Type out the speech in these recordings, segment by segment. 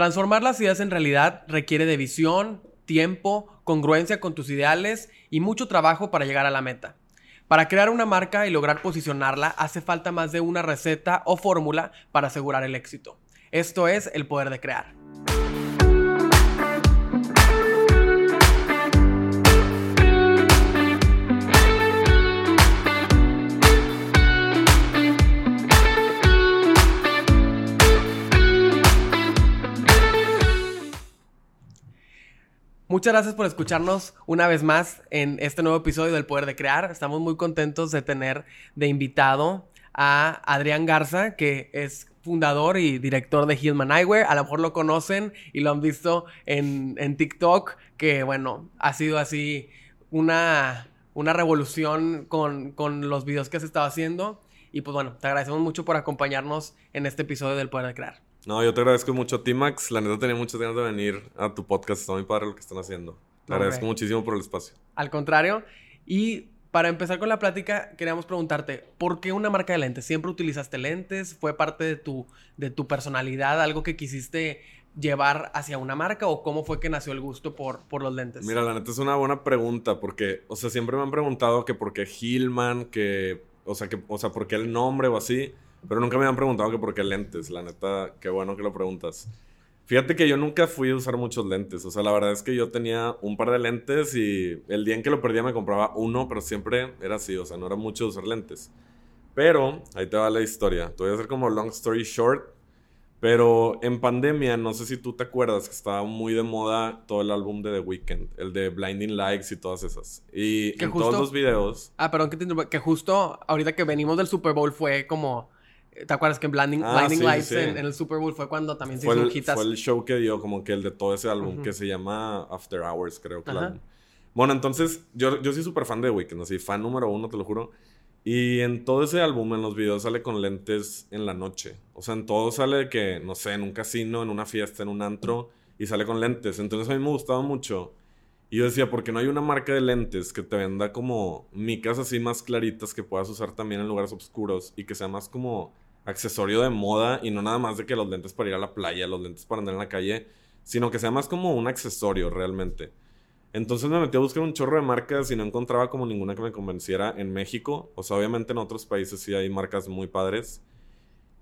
Transformar las ideas en realidad requiere de visión, tiempo, congruencia con tus ideales y mucho trabajo para llegar a la meta. Para crear una marca y lograr posicionarla hace falta más de una receta o fórmula para asegurar el éxito. Esto es el poder de crear. Muchas gracias por escucharnos una vez más en este nuevo episodio del Poder de Crear. Estamos muy contentos de tener de invitado a Adrián Garza, que es fundador y director de Hillman Eyewear. A lo mejor lo conocen y lo han visto en, TikTok, que bueno, ha sido así una, una revolución con, con los videos que has estado haciendo. Y pues bueno, te agradecemos mucho por acompañarnos en este episodio del Poder de Crear. No, yo te agradezco mucho T-Max. La neta tenía muchas ganas de venir a tu podcast. Está muy padre lo que están haciendo. Te agradezco muchísimo por el espacio. Al contrario. Y para empezar con la plática, queríamos preguntarte, ¿por qué una marca de lentes? ¿Siempre utilizaste lentes? ¿Fue parte de tu, de tu personalidad? ¿Algo que quisiste llevar hacia una marca? ¿O cómo fue que nació el gusto por, por los lentes? Mira, la neta es una buena pregunta porque, o sea, siempre me han preguntado que por qué Hillman, que, o sea, que, o sea, por qué el nombre o así. Pero nunca me han preguntado que por qué lentes. La neta, qué bueno que lo preguntas. Fíjate que yo nunca fui a usar muchos lentes. O sea, la verdad es que yo tenía un par de lentes y el día en que lo perdía me compraba uno, pero siempre era así. O sea, no era mucho usar lentes. Pero, ahí te va la historia. Te voy a hacer como long story short. Pero en pandemia, no sé si tú te acuerdas que estaba muy de moda todo el álbum de The Weeknd, el de Blinding Likes y todas esas. Y en todos los videos. Ah, perdón, que, que justo ahorita que venimos del Super Bowl fue como ¿Te acuerdas que Blinding, ah, Lights En, el Super Bowl fue cuando también se fue hizo el, Fue el show que dio, como que el de todo ese álbum, que se llama After Hours, creo que el álbum. Bueno, entonces, yo, yo soy súper fan de Weekend, así, fan número uno, te lo juro. Y en todo ese álbum, en los videos, sale con lentes en la noche. O sea, en todo sale que, no sé, en un casino, en una fiesta, en un antro, y sale con lentes. Entonces a mí me gustaba mucho. Y yo decía, ¿por qué no hay una marca de lentes que te venda como micas así más claritas que puedas usar también en lugares oscuros y que sea más como accesorio de moda y no nada más de que los lentes para ir a la playa, los lentes para andar en la calle, sino que sea más como un accesorio realmente. Entonces me metí a buscar un chorro de marcas y no encontraba como ninguna que me convenciera en México. O sea, obviamente en otros países sí hay marcas muy padres.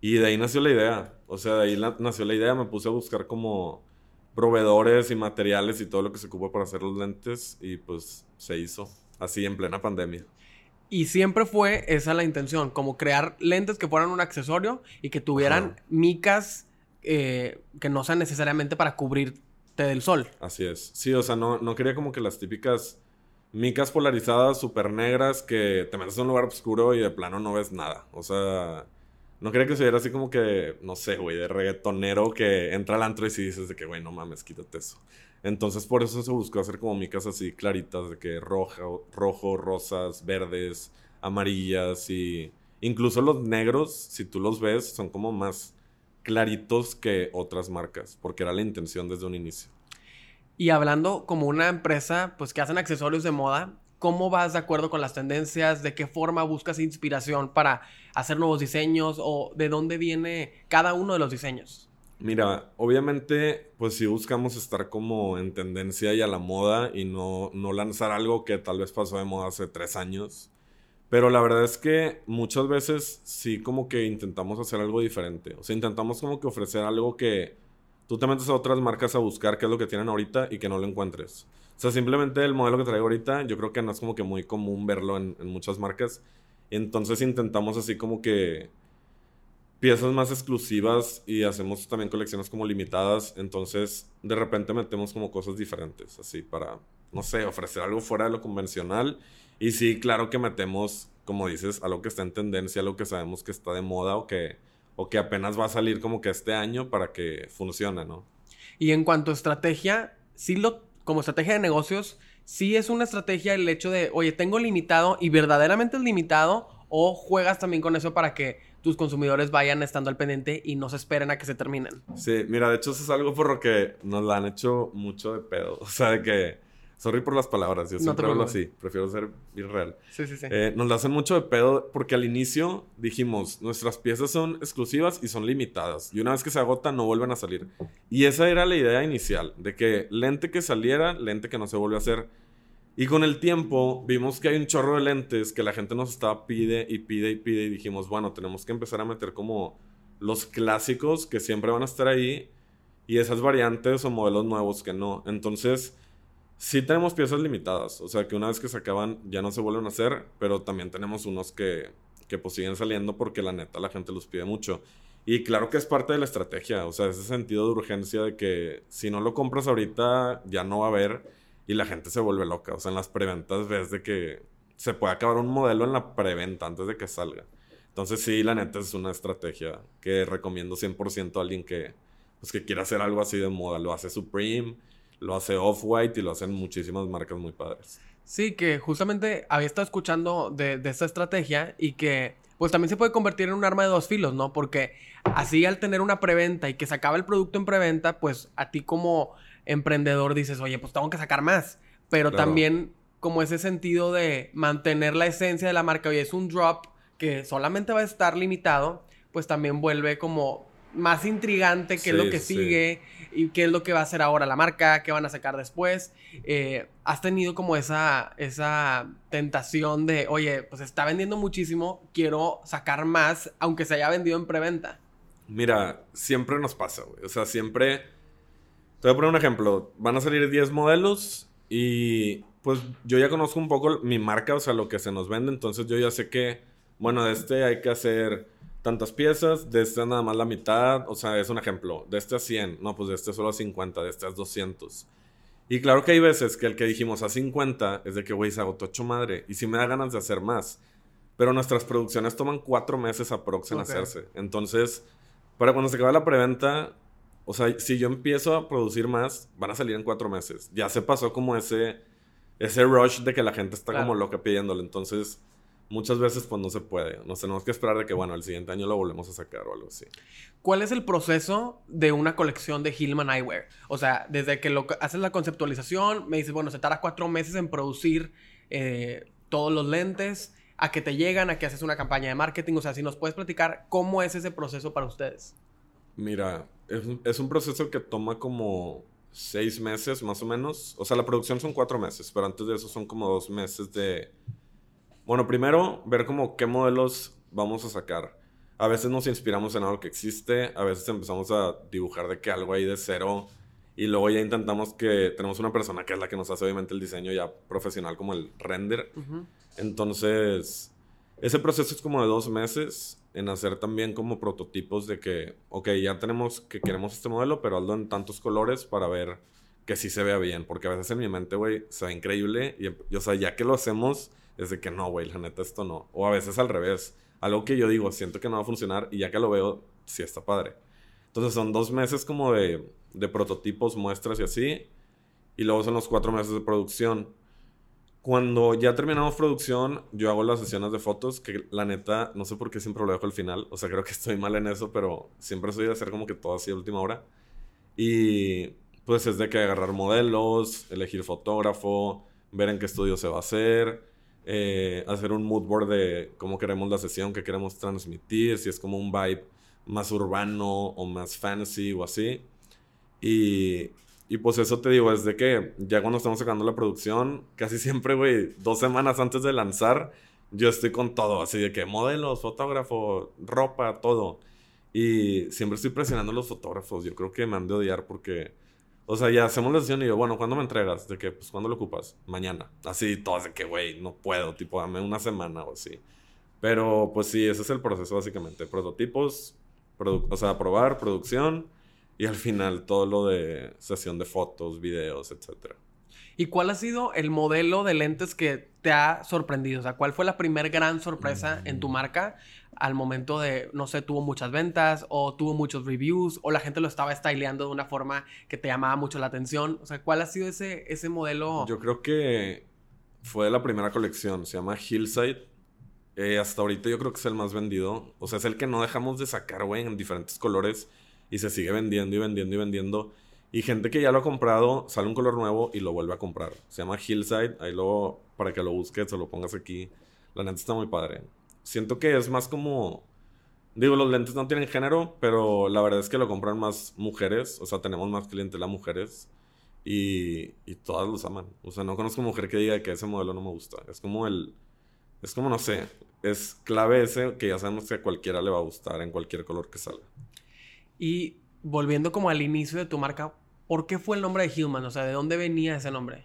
Y de ahí nació la idea. O sea, de ahí nació la idea. Me puse a buscar como proveedores y materiales y todo lo que se ocupa para hacer los lentes. Y pues se hizo así en plena pandemia. Y siempre fue esa la intención, como crear lentes que fueran un accesorio y que tuvieran micas eh, que no sean necesariamente para cubrirte del sol. Así es. Sí, o sea, no, no quería como que las típicas micas polarizadas súper negras que te metes en un lugar oscuro y de plano no ves nada. O sea, no quería que se viera así como que, no sé, güey, de reggaetonero que entra al antro y si dices de que, güey, no mames, quítate eso. Entonces por eso se buscó hacer como micas así claritas, de que rojo, rojo, rosas, verdes, amarillas y incluso los negros, si tú los ves, son como más claritos que otras marcas, porque era la intención desde un inicio. Y hablando como una empresa, pues que hacen accesorios de moda, ¿cómo vas de acuerdo con las tendencias? ¿De qué forma buscas inspiración para hacer nuevos diseños? ¿O de dónde viene cada uno de los diseños? Mira, obviamente, pues si buscamos estar como en tendencia y a la moda y no, no lanzar algo que tal vez pasó de moda hace tres años. Pero la verdad es que muchas veces sí como que intentamos hacer algo diferente. O sea, intentamos como que ofrecer algo que tú te metes a otras marcas a buscar qué es lo que tienen ahorita y que no lo encuentres. O sea, simplemente el modelo que traigo ahorita, yo creo que no es como que muy común verlo en, en muchas marcas. Entonces intentamos así como que piezas más exclusivas y hacemos también colecciones como limitadas. Entonces, de repente metemos como cosas diferentes, así para, no sé, ofrecer algo fuera de lo convencional. Y sí, claro que metemos, como dices, algo que está en tendencia, algo que sabemos que está de moda o que, o que apenas va a salir como que este año para que funcione, ¿no? Y en cuanto a estrategia, sí lo, como estrategia de negocios, sí es una estrategia el hecho de, oye, tengo limitado y verdaderamente es limitado o juegas también con eso para que tus consumidores vayan estando al pendiente y no se esperen a que se terminen. Sí, mira, de hecho eso es algo por lo que nos la han hecho mucho de pedo. O sea, de que Sorry por las palabras, yo No siempre hablo así, prefiero ser irreal. Sí, sí, sí. Eh, nos la hacen mucho de pedo porque al inicio dijimos, nuestras piezas son exclusivas y son limitadas. Y una vez que se agotan, no vuelven a salir. Y esa era la idea inicial, de que lente que saliera, lente que no se vuelve a hacer. Y con el tiempo vimos que hay un chorro de lentes que la gente nos estaba pide y pide y pide y dijimos, bueno, tenemos que empezar a meter como los clásicos que siempre van a estar ahí y esas variantes o modelos nuevos que no. Entonces, sí tenemos piezas limitadas, o sea que una vez que se acaban ya no se vuelven a hacer, pero también tenemos unos que, que pues siguen saliendo porque la neta la gente los pide mucho. Y claro que es parte de la estrategia, o sea, ese sentido de urgencia de que si no lo compras ahorita ya no va a haber y la gente se vuelve loca. O sea, en las preventas ves de que se puede acabar un modelo en la preventa antes de que salga. Entonces sí, la neta es una estrategia que recomiendo 100% a alguien que, pues, que quiera hacer algo así de moda. Lo hace Supreme, lo hace Off-White y lo hacen muchísimas marcas muy padres. Sí, que justamente había estado escuchando de, esta estrategia y que pues también se puede convertir en un arma de dos filos, ¿no? Porque así al tener una preventa y que se acaba el producto en preventa, pues a ti como emprendedor dices, oye, pues tengo que sacar más. Pero Claro. también como ese sentido de mantener la esencia de la marca, oye, es un drop que solamente va a estar limitado, pues también vuelve como más intrigante qué es lo que sí. sigue y qué es lo que va a hacer ahora la marca, qué van a sacar después. Eh, ¿Has tenido como esa, esa tentación de, oye, pues está vendiendo muchísimo, quiero sacar más, aunque se haya vendido en preventa? Mira, siempre nos pasa, güey. O sea, siempre... Te voy a poner un ejemplo. Van a salir 10 modelos y pues yo ya conozco un poco mi marca, o sea, lo que se nos vende. Entonces yo ya sé que, bueno, de este hay que hacer tantas piezas, de este nada más la mitad. O sea, es un ejemplo. De este a 100, no, pues de este solo a 50, de este a 200. Y claro que hay veces que el que dijimos a 50 es de que, güey, se agotó hecho madre. Y sí me da ganas de hacer más. Pero nuestras producciones toman cuatro meses aprox en Ok. hacerse. Entonces, para cuando se acabe la preventa, o sea, si yo empiezo a producir más, van a salir en cuatro meses. Ya se pasó como ese, ese rush de que la gente está Claro. como loca pidiéndolo. Entonces, muchas veces pues no se puede. Nos tenemos que esperar de que, bueno, el siguiente año lo volvemos a sacar o algo así. ¿Cuál es el proceso de una colección de Hillman Eyewear? O sea, desde que lo, haces la conceptualización, me dices, bueno, se tarda cuatro meses en producir eh, todos los lentes, a que te llegan, a que haces una campaña de marketing. O sea, si nos puedes platicar cómo es ese proceso para ustedes. Mira, es, un- es un proceso que toma como seis meses más o menos. O sea, la producción son cuatro meses, pero antes de eso son como dos meses de... Bueno, primero, ver como qué modelos vamos a sacar. A veces nos inspiramos en algo que existe, a veces empezamos a dibujar de que algo hay de cero y luego ya intentamos que tenemos una persona que es la que nos hace obviamente el diseño ya profesional como el render. Entonces, ese proceso es como de dos meses en hacer también como prototipos de que, ok, ya tenemos que queremos este modelo, pero hazlo en tantos colores para ver que sí se vea bien. Porque a veces en mi mente, güey, se ve increíble. Y, y, o sea, ya que lo hacemos, es de que no, güey, la neta esto no. O a veces al revés. Algo que yo digo, siento que no va a funcionar y ya que lo veo, sí está padre. Entonces son dos meses como de, de prototipos, muestras y así. Y luego son los cuatro meses de producción. Cuando ya terminamos producción, yo hago las sesiones de fotos, que la neta, no sé por qué siempre lo dejo al final. O sea, creo que estoy mal en eso, pero siempre soy de hacer como que todo así a última hora. Y pues es de que agarrar modelos, elegir fotógrafo, ver en qué estudio se va a hacer, eh, hacer un mood board de cómo queremos la sesión, qué queremos transmitir, si es como un vibe más urbano o más fancy o así. Y, y pues eso te digo, es de que ya cuando estamos sacando la producción, casi siempre, güey, dos semanas antes de lanzar, yo estoy con todo, así de que modelos, fotógrafo, ropa, todo. Y siempre estoy presionando a los fotógrafos. Yo creo que me han de odiar porque, o sea, ya hacemos la sesión y yo, bueno, ¿cuándo me entregas? De que, pues, ¿cuándo lo ocupas? Mañana. Así, todos de que, güey, no puedo, tipo, dame una semana o así. Pero, pues sí, ese es el proceso básicamente. Prototipos, o sea, probar, producción y al final todo lo de sesión de fotos, videos, etcétera. ¿Y cuál ha sido el modelo de lentes que te ha sorprendido? O sea, ¿cuál fue la primer gran sorpresa en tu marca al momento de, no sé, tuvo muchas ventas o tuvo muchos reviews o la gente lo estaba styleando de una forma que te llamaba mucho la atención? O sea, ¿cuál ha sido ese, ese modelo? Yo creo que fue de la primera colección, se llama Hillside. Eh, hasta ahorita yo creo que es el más vendido. O sea, es el que no dejamos de sacar, güey, en diferentes colores. Y se sigue vendiendo y vendiendo y vendiendo. Y gente que ya lo ha comprado, sale un color nuevo y lo vuelve a comprar. Se llama Hillside. Ahí luego, para que lo busques o lo pongas aquí. La neta está muy padre. Siento que es más como... Digo, los lentes no tienen género, pero la verdad es que lo compran más mujeres. O sea, tenemos más clientela mujeres. Y, y todas los aman. O sea, no conozco mujer que diga que ese modelo no me gusta. Es como el... Es como, no sé, es clave ese que ya sabemos que a cualquiera le va a gustar en cualquier color que salga. Y volviendo como al inicio de tu marca, ¿por qué fue el nombre de Human? O sea, ¿de dónde venía ese nombre?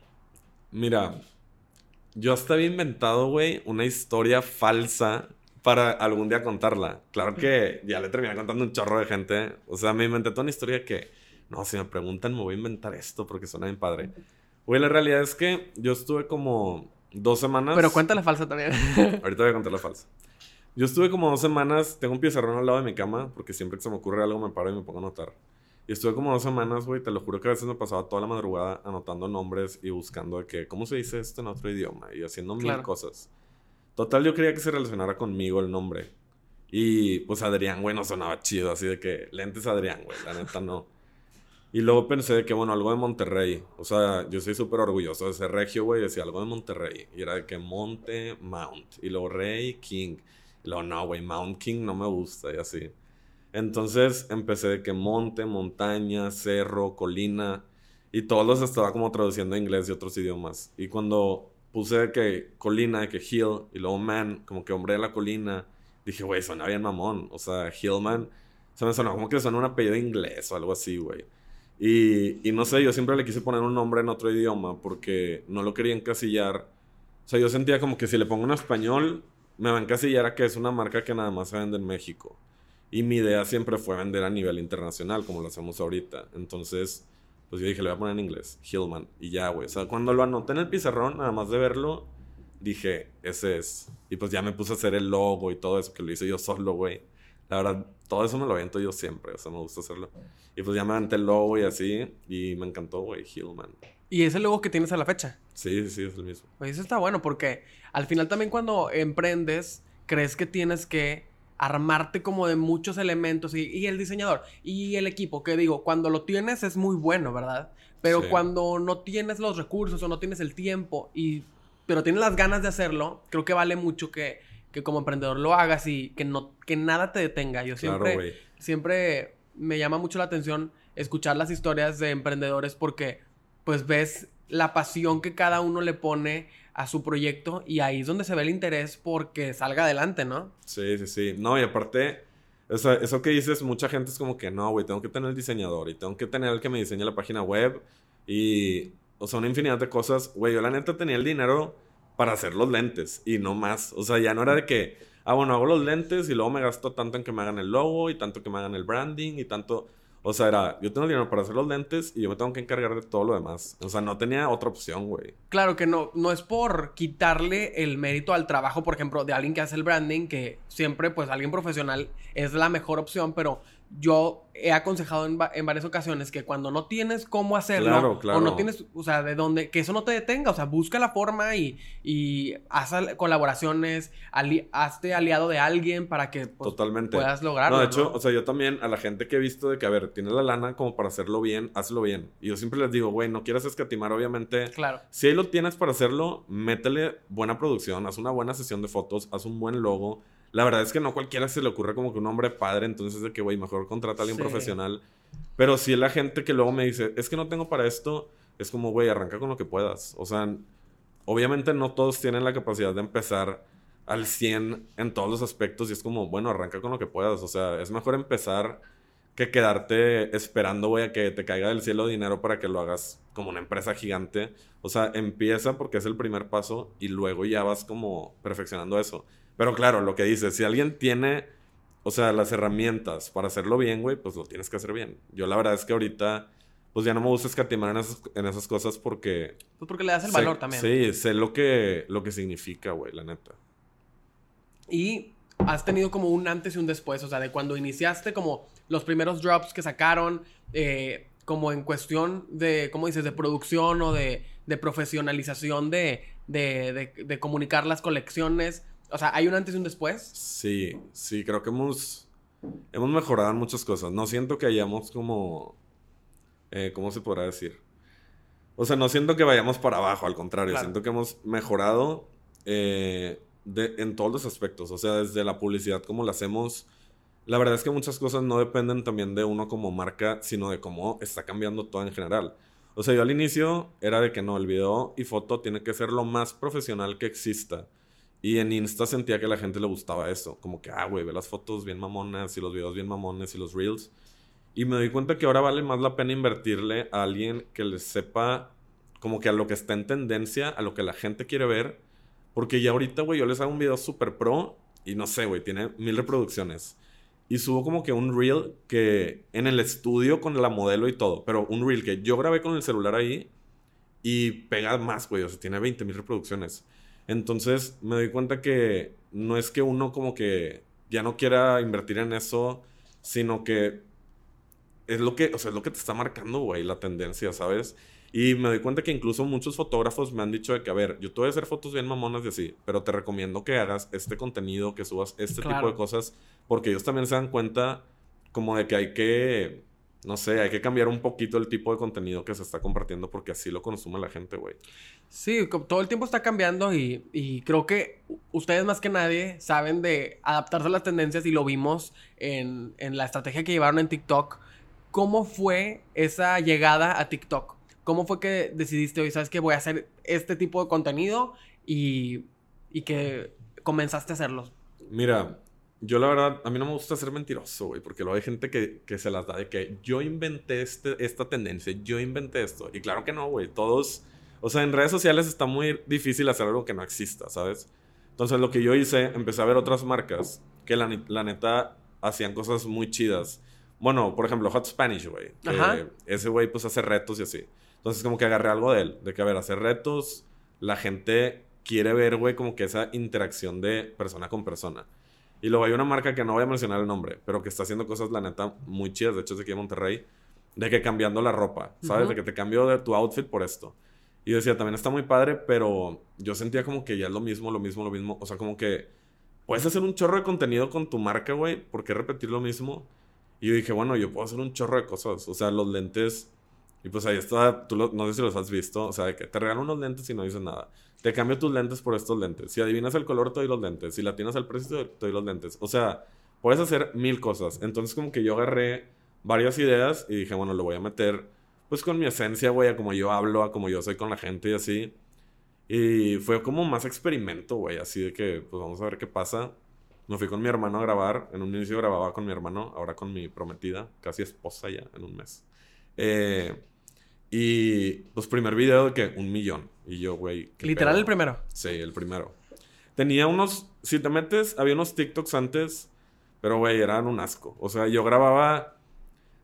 Mira, yo hasta había inventado, güey, una historia falsa para algún día contarla. Claro que ya le terminé contando un chorro de gente. O sea, me inventé toda una historia que, no, si me preguntan, me voy a inventar esto porque suena bien padre. Güey, la realidad es que yo estuve como dos semanas. Pero cuenta la falsa también. Ahorita voy a contar la falsa. Yo estuve como dos semanas, tengo un pizarrón al lado de mi cama, porque siempre que se me ocurre algo me paro y me pongo a anotar. Y estuve como dos semanas, güey, te lo juro que a veces me pasaba toda la madrugada anotando nombres y buscando de que, ¿cómo se dice esto en otro idioma? Y haciendo mil cosas. Total, yo quería que se relacionara conmigo el nombre. Y pues Adrián, güey, no sonaba chido, así de que lentes Adrián, güey, la neta no. Y luego pensé que, bueno, algo de Monterrey. O sea, yo soy súper orgulloso de ser regio, güey. Decía algo de Monterrey. Y era de que Monte, Mount. Y luego Rey, King. Luego, no, güey, Mount King no me gusta y así. Entonces empecé de que monte, montaña, cerro, colina. Y todos los estaba como traduciendo a inglés y otros idiomas. Y cuando puse de que colina, de que hill, y luego man, como que hombre de la colina, dije, güey, suena bien mamón. O sea, hillman, se me sonó como que suena un apellido inglés o algo así, güey. Y, y no sé, yo siempre le quise poner un nombre en otro idioma porque no lo quería encasillar. O sea, yo sentía como que si le pongo en español, me va a encasillar a que es una marca que nada más se vende en México. Y mi idea siempre fue vender a nivel internacional, como lo hacemos ahorita. Entonces, pues yo dije, le voy a poner en inglés, Hillman. Y ya, güey. O sea, cuando lo anoté en el pizarrón, nada más de verlo, dije, ese es. Y pues ya me puse a hacer el logo y todo eso, que lo hice yo solo, güey. La verdad, todo eso me lo aviento yo siempre, o sea, me gusta hacerlo. Y pues ya me aventé el logo y así, y me encantó, güey, Hillman. ¿Y es el logo que tienes a la fecha? Sí, sí, es el mismo. Pues eso está bueno porque al final también cuando emprendes, crees que tienes que armarte como de muchos elementos y, el diseñador y el equipo, que digo, cuando lo tienes es muy bueno, ¿verdad? Pero cuando no tienes los recursos o no tienes el tiempo y pero tienes las ganas de hacerlo, creo que vale mucho que que como emprendedor lo hagas y que no que nada te detenga. Yo siempre siempre me llama mucho la atención escuchar las historias de emprendedores porque pues ves la pasión que cada uno le pone a su proyecto y ahí es donde se ve el interés porque salga adelante, ¿no? Sí, sí, sí. No, y aparte, eso, eso que dices, mucha gente es como que no, güey, tengo que tener el diseñador y tengo que tener el que me diseñe la página web y, o sea, una infinidad de cosas. Güey, yo la neta tenía el dinero para hacer los lentes y no más. O sea, ya no era de que, ah, bueno, hago los lentes y luego me gasto tanto en que me hagan el logo y tanto que me hagan el branding y tanto... O sea, era, yo tengo dinero para hacer los lentes y yo me tengo que encargar de todo lo demás. O sea, no tenía otra opción, güey. Claro que no, no es por quitarle el mérito al trabajo, por ejemplo, de alguien que hace el branding, que siempre, pues, alguien profesional es la mejor opción, pero yo he aconsejado en, varias ocasiones que cuando no tienes cómo hacerlo, o no tienes, o sea, de dónde, que eso no te detenga, o sea, busca la forma y, y haz colaboraciones, hazte aliado de alguien para que pues, Totalmente. puedas lograrlo. No, de hecho, o sea, yo también a la gente que he visto de que, a ver, tienes la lana como para hacerlo bien, hazlo bien. Y yo siempre les digo, güey, no quieras escatimar, obviamente. Claro. Si ahí lo tienes para hacerlo, métele buena producción, haz una buena sesión de fotos, haz un buen logo la verdad es que no cualquiera se le ocurre como que un hombre padre, entonces de que, güey, mejor contrata a alguien profesional. Pero si la gente que luego me dice, es que no tengo para esto, es como, güey, arranca con lo que puedas. O sea, obviamente no todos tienen la capacidad de empezar al 100 en todos los aspectos y es como, bueno, arranca con lo que puedas. O sea, es mejor empezar que quedarte esperando, güey, a que te caiga del cielo dinero para que lo hagas como una empresa gigante. O sea, empieza porque es el primer paso y luego ya vas como perfeccionando eso. Pero claro, lo que dices, si alguien tiene, o sea, las herramientas para hacerlo bien, güey, pues lo tienes que hacer bien. Yo la verdad es que ahorita, pues ya no me gusta escatimar en esas, en esas cosas porque... Pues porque le das el valor también. Sí, sé lo que, lo que significa, güey, la neta. Y has tenido como un antes y un después, o sea, de cuando iniciaste como los primeros drops que sacaron, eh, como en cuestión de, ¿cómo dices?, de producción o de, de profesionalización de, de, de, comunicar las colecciones. O sea, ¿hay un antes y un después? Sí, sí, creo que hemos, hemos mejorado en muchas cosas. No siento que hayamos como Eh, ¿Cómo se podrá decir? O sea, no siento que vayamos para abajo, al contrario, siento que hemos mejorado eh, de, en todos los aspectos. O sea, desde la publicidad, como la hacemos. La verdad es que muchas cosas no dependen también de uno como marca, sino de cómo está cambiando todo en general. O sea, yo al inicio era de que no, el video y foto tiene que ser lo más profesional que exista. Y en Insta sentía que la gente le gustaba eso. Como que, ah, güey, ve las fotos bien mamonas y los videos bien mamones y los reels. Y me doy cuenta que ahora vale más la pena invertirle a alguien que le sepa como que a lo que está en tendencia, a lo que la gente quiere ver. Porque ya ahorita, güey, yo les hago un video super pro y no sé, güey, tiene mil reproducciones. Y subo como que un reel que en el estudio con la modelo y todo, pero un reel que yo grabé con el celular ahí y pega más, güey, o sea, tiene 20 mil reproducciones. Entonces me doy cuenta que no es que uno como que ya no quiera invertir en eso, sino que es lo que, o sea, es lo que te está marcando, güey, la tendencia, ¿sabes? Y me doy cuenta que incluso muchos fotógrafos me han dicho de que, a ver, yo te voy a hacer fotos bien mamonas y así, pero te recomiendo que hagas este contenido, que subas este tipo de cosas, porque ellos también se dan cuenta como de que hay que no sé, hay que cambiar un poquito el tipo de contenido que se está compartiendo porque así lo consume la gente, güey. Sí, todo el tiempo está cambiando y, creo que ustedes más que nadie saben de adaptarse a las tendencias y lo vimos en, la estrategia que llevaron en TikTok. ¿Cómo fue esa llegada a TikTok? ¿Cómo fue que decidiste hoy, sabes que voy a hacer este tipo de contenido y, y que comenzaste a hacerlo? Mira, yo la verdad, a mí no me gusta ser mentiroso, güey, porque luego hay gente que, que, se las da de que yo inventé este, esta tendencia, yo inventé esto. Y claro que no, güey, todos, o sea, en redes sociales está muy difícil hacer algo que no exista, ¿sabes? Entonces lo que yo hice, empecé a ver otras marcas que la, la neta hacían cosas muy chidas. Bueno, por ejemplo, Hot Spanish, güey. Ese güey pues hace retos y así. Entonces como que agarré algo de él, de que a ver, hacer retos, la gente quiere ver, güey, como que esa interacción de persona con persona. Y luego hay una marca que no voy a mencionar el nombre, pero que está haciendo cosas, la neta, muy chidas. De hecho, es de aquí en Monterrey. De que cambiando la ropa, ¿sabes? De que te cambio de tu outfit por esto. Y decía, también está muy padre, pero yo sentía como que ya es lo mismo, lo mismo, lo mismo. O sea, como que puedes hacer un chorro de contenido con tu marca, güey. ¿Por qué repetir lo mismo? Y yo dije, bueno, yo puedo hacer un chorro de cosas. O sea, los lentes. Y pues ahí está, tú no sé si los has visto. O sea, de que te regalan unos lentes y no dices nada. Te cambio tus lentes por estos lentes. Si adivinas el color, te doy los lentes. Si la tienes al precio, te doy los lentes. O sea, puedes hacer mil cosas. Entonces, como que yo agarré varias ideas y dije, bueno, lo voy a meter pues con mi esencia, güey, a como yo hablo, a como yo soy con la gente y así. Y fue como más experimento, güey, así de que, pues vamos a ver qué pasa. Me fui con mi hermano a grabar. En un inicio grababa con mi hermano, ahora con mi prometida, casi esposa ya, en un mes. Eh, y pues primer video de que un millón. Y yo, güey. Literal el primero. Sí, el primero. Tenía unos, si te metes, había unos TikToks antes, pero güey, eran un asco. O sea, yo grababa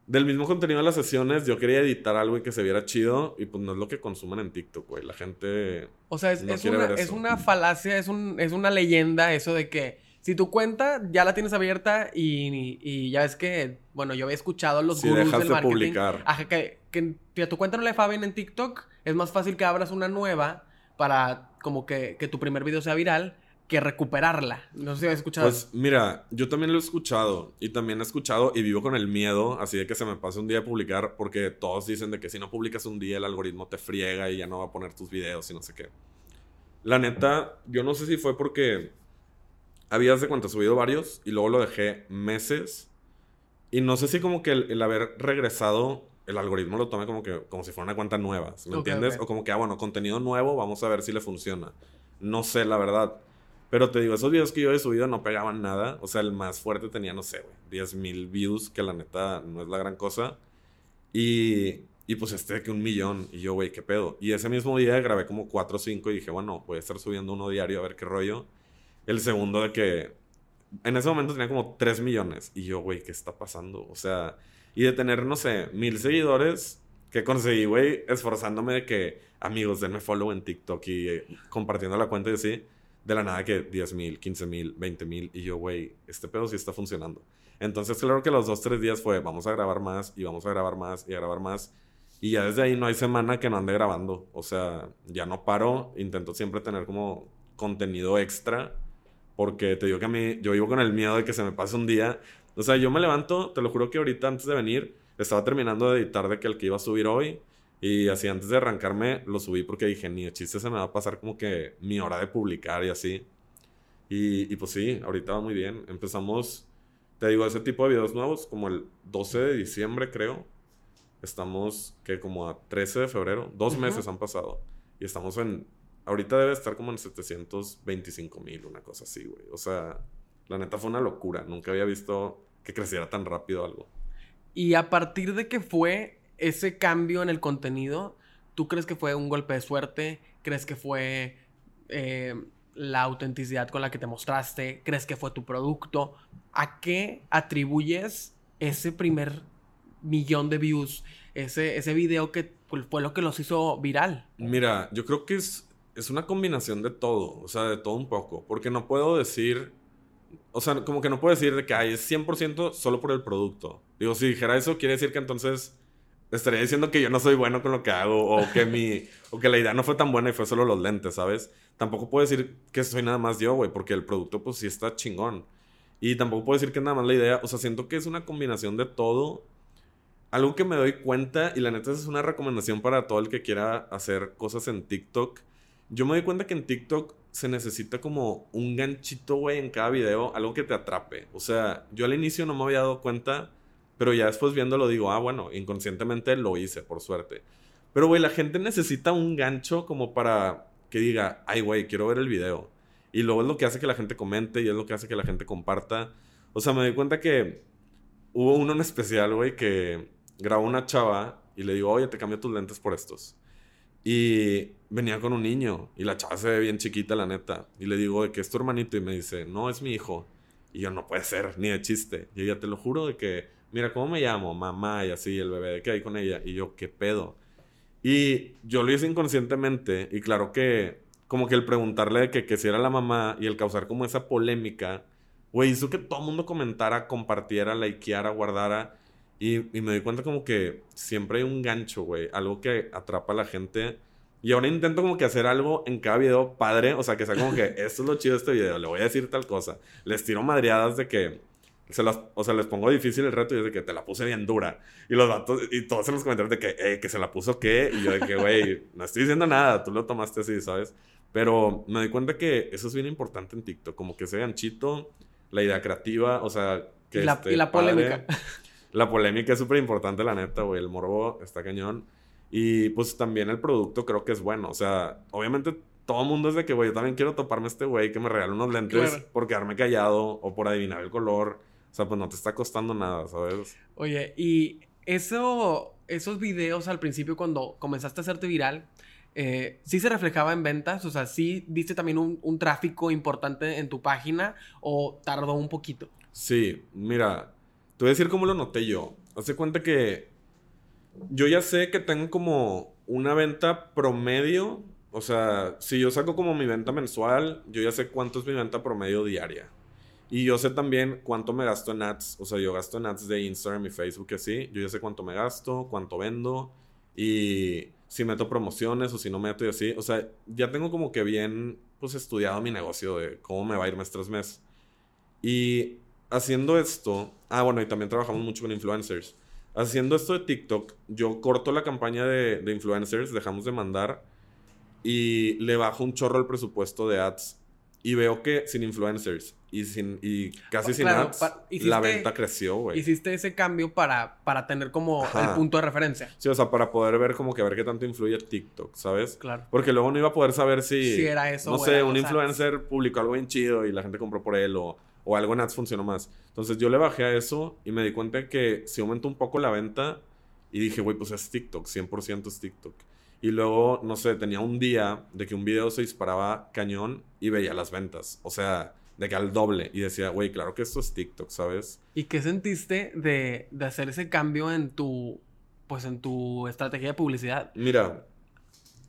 del mismo contenido de las sesiones, yo quería editar algo y que se viera chido, y pues no es lo que consumen en TikTok, güey. La gente. O sea, es, una, es una falacia, es, un, es una leyenda eso de que si tu cuenta ya la tienes abierta y, y ya ves que, bueno, yo había escuchado los si gurús del marketing. publicar. Ajá, que, que, a tu cuenta no le va bien en TikTok, es más fácil que abras una nueva para como que, que tu primer video sea viral que recuperarla. No sé si habías escuchado. Pues mira, yo también lo he escuchado y también he escuchado y vivo con el miedo, así de que se me pase un día a publicar porque todos dicen de que si no publicas un día el algoritmo te friega y ya no va a poner tus videos y no sé qué. La neta, yo no sé si fue porque habías de cuenta subido varios y luego lo dejé meses. Y no sé si como que el, haber regresado, el algoritmo lo tome como que como si fuera una cuenta nueva, ¿me entiendes? O como que, ah, bueno, contenido nuevo, vamos a ver si le funciona. No sé, la verdad. Pero te digo, esos videos que yo he subido no pegaban nada. O sea, el más fuerte tenía, no sé, güey, 10 mil views, que la neta no es la gran cosa. Y, y pues este que un millón. Y yo, güey, ¿qué pedo? Y ese mismo día grabé como 4 o 5 y dije, bueno, voy a estar subiendo uno diario a ver qué rollo. El segundo de que en ese momento tenía como 3 millones. Y yo, güey, ¿qué está pasando? O sea, y de tener, no sé, mil seguidores que conseguí, güey, esforzándome de que, amigos, denme follow en TikTok y eh, compartiendo la cuenta y así, de la nada que 10 mil, 15 mil, 20 mil. Y yo, güey, este pedo sí está funcionando. Entonces, claro que los dos, tres días fue, vamos a grabar más y vamos a grabar más y a grabar más. Y ya desde ahí no hay semana que no ande grabando. O sea, ya no paro. Intento siempre tener como contenido extra porque te digo que a mí, yo vivo con el miedo de que se me pase un día. O sea, yo me levanto, te lo juro que ahorita antes de venir, estaba terminando de editar de que el que iba a subir hoy. Y así antes de arrancarme lo subí porque dije, ni de chiste se me va a pasar como que mi hora de publicar y así. Y, y pues sí, ahorita va muy bien. Empezamos, te digo, ese tipo de videos nuevos como el 12 de diciembre creo. Estamos que como a 13 de febrero, dos meses han pasado. Y estamos en, ahorita debe estar como en 725 mil, una cosa así, güey. O sea, la neta fue una locura. Nunca había visto que creciera tan rápido algo. Y a partir de que fue ese cambio en el contenido, ¿tú crees que fue un golpe de suerte? ¿Crees que fue eh, la autenticidad con la que te mostraste? ¿Crees que fue tu producto? ¿A qué atribuyes ese primer millón de views? Ese, ese video que fue lo que los hizo viral. Mira, yo creo que es, es una combinación de todo, o sea, de todo un poco, porque no puedo decir, o sea, como que no puedo decir de que hay es 100% solo por el producto. Digo, si dijera eso, quiere decir que entonces estaría diciendo que yo no soy bueno con lo que hago o que mi o que la idea no fue tan buena y fue solo los lentes, ¿sabes? Tampoco puedo decir que soy nada más yo, güey, porque el producto pues sí está chingón. Y tampoco puedo decir que nada más la idea, o sea, siento que es una combinación de todo. Algo que me doy cuenta y la neta es una recomendación para todo el que quiera hacer cosas en TikTok. Yo me doy cuenta que en TikTok se necesita como un ganchito, güey, en cada video, algo que te atrape. O sea, yo al inicio no me había dado cuenta pero ya después viéndolo digo, ah, bueno, inconscientemente lo hice, por suerte. Pero, güey, la gente necesita un gancho como para que diga, ay, güey, quiero ver el video. Y luego es lo que hace que la gente comente y es lo que hace que la gente comparta. O sea, me di cuenta que hubo uno en especial, güey, que grabó una chava y le digo, oye, te cambio tus lentes por estos. Y venía con un niño y la chava se ve bien chiquita, la neta. Y le digo, ¿de qué es tu hermanito? Y me dice, no, es mi hijo. Y yo, no puede ser, ni de chiste. Y ella, te lo juro de que mira, ¿cómo me llamo? Mamá y así, el bebé, ¿de qué hay con ella? Y yo, ¿qué pedo? Y yo lo hice inconscientemente y claro que como que el preguntarle que, que si era la mamá y el causar como esa polémica, güey, hizo que todo el mundo comentara, compartiera, likeara, guardara. Y, y me di cuenta como que siempre hay un gancho, güey, algo que atrapa a la gente. Y ahora intento como que hacer algo en cada video padre, o sea, que sea como que esto es lo chido de este video, le voy a decir tal cosa. Les tiro madreadas de que se las, o sea, les pongo difícil el reto y es de que te la puse bien dura. Y los datos, y todos en los comentarios de que, eh, que se la puso qué. Y yo de que, güey, no estoy diciendo nada, tú lo tomaste así, ¿sabes? Pero me di cuenta que eso es bien importante en TikTok, como que ese ganchito, la idea creativa, o sea, que y la, y la polémica. La polémica es súper importante, la neta, güey. El morbo está cañón. Y pues también el producto creo que es bueno. O sea, obviamente todo el mundo es de que, güey, yo también quiero toparme a este güey que me regale unos lentes por quedarme callado o por adivinar el color. O sea, pues no te está costando nada, ¿sabes? Oye, y eso, esos videos al principio cuando comenzaste a hacerte viral, eh, ¿sí se reflejaba en ventas? O sea, ¿sí viste también un, tráfico importante en tu página o tardó un poquito? Sí, mira, te voy a decir cómo lo noté yo. Hace cuenta que yo ya sé que tengo como una venta promedio. O sea, si yo saco como mi venta mensual, yo ya sé cuánto es mi venta promedio diaria. Y yo sé también cuánto me gasto en ads. O sea, yo gasto en ads de Instagram y Facebook y así. Yo ya sé cuánto me gasto, cuánto vendo. Y si meto promociones o si no meto y así. O sea, ya tengo como que bien pues estudiado mi negocio de cómo me va a ir mes tras mes. Y haciendo esto. Ah, bueno, y también trabajamos mucho con influencers. Haciendo esto de TikTok, yo corto la campaña de, de influencers, dejamos de mandar y le bajo un chorro el presupuesto de ads. Y veo que sin influencers y, sin, y casi sin ads, la venta creció, güey. Hiciste ese cambio para, para tener como el punto de referencia. Sí, o sea, para poder ver como que a ver qué tanto influye TikTok, ¿sabes? Claro. Porque luego no iba a poder saber si... Si era eso. No sé, un influencer publicó algo bien chido y la gente compró por él o, o algo en ads funcionó más. Entonces yo le bajé a eso y me di cuenta que si aumentó un poco la venta y dije, güey, pues es TikTok, 100% es TikTok. Y luego, no sé, tenía un día de que un video se disparaba cañón y veía las ventas. O sea, de que al doble. Y decía, güey, claro que esto es TikTok, ¿sabes? ¿Y qué sentiste de, de hacer ese cambio en tu, pues en tu estrategia de publicidad? Mira,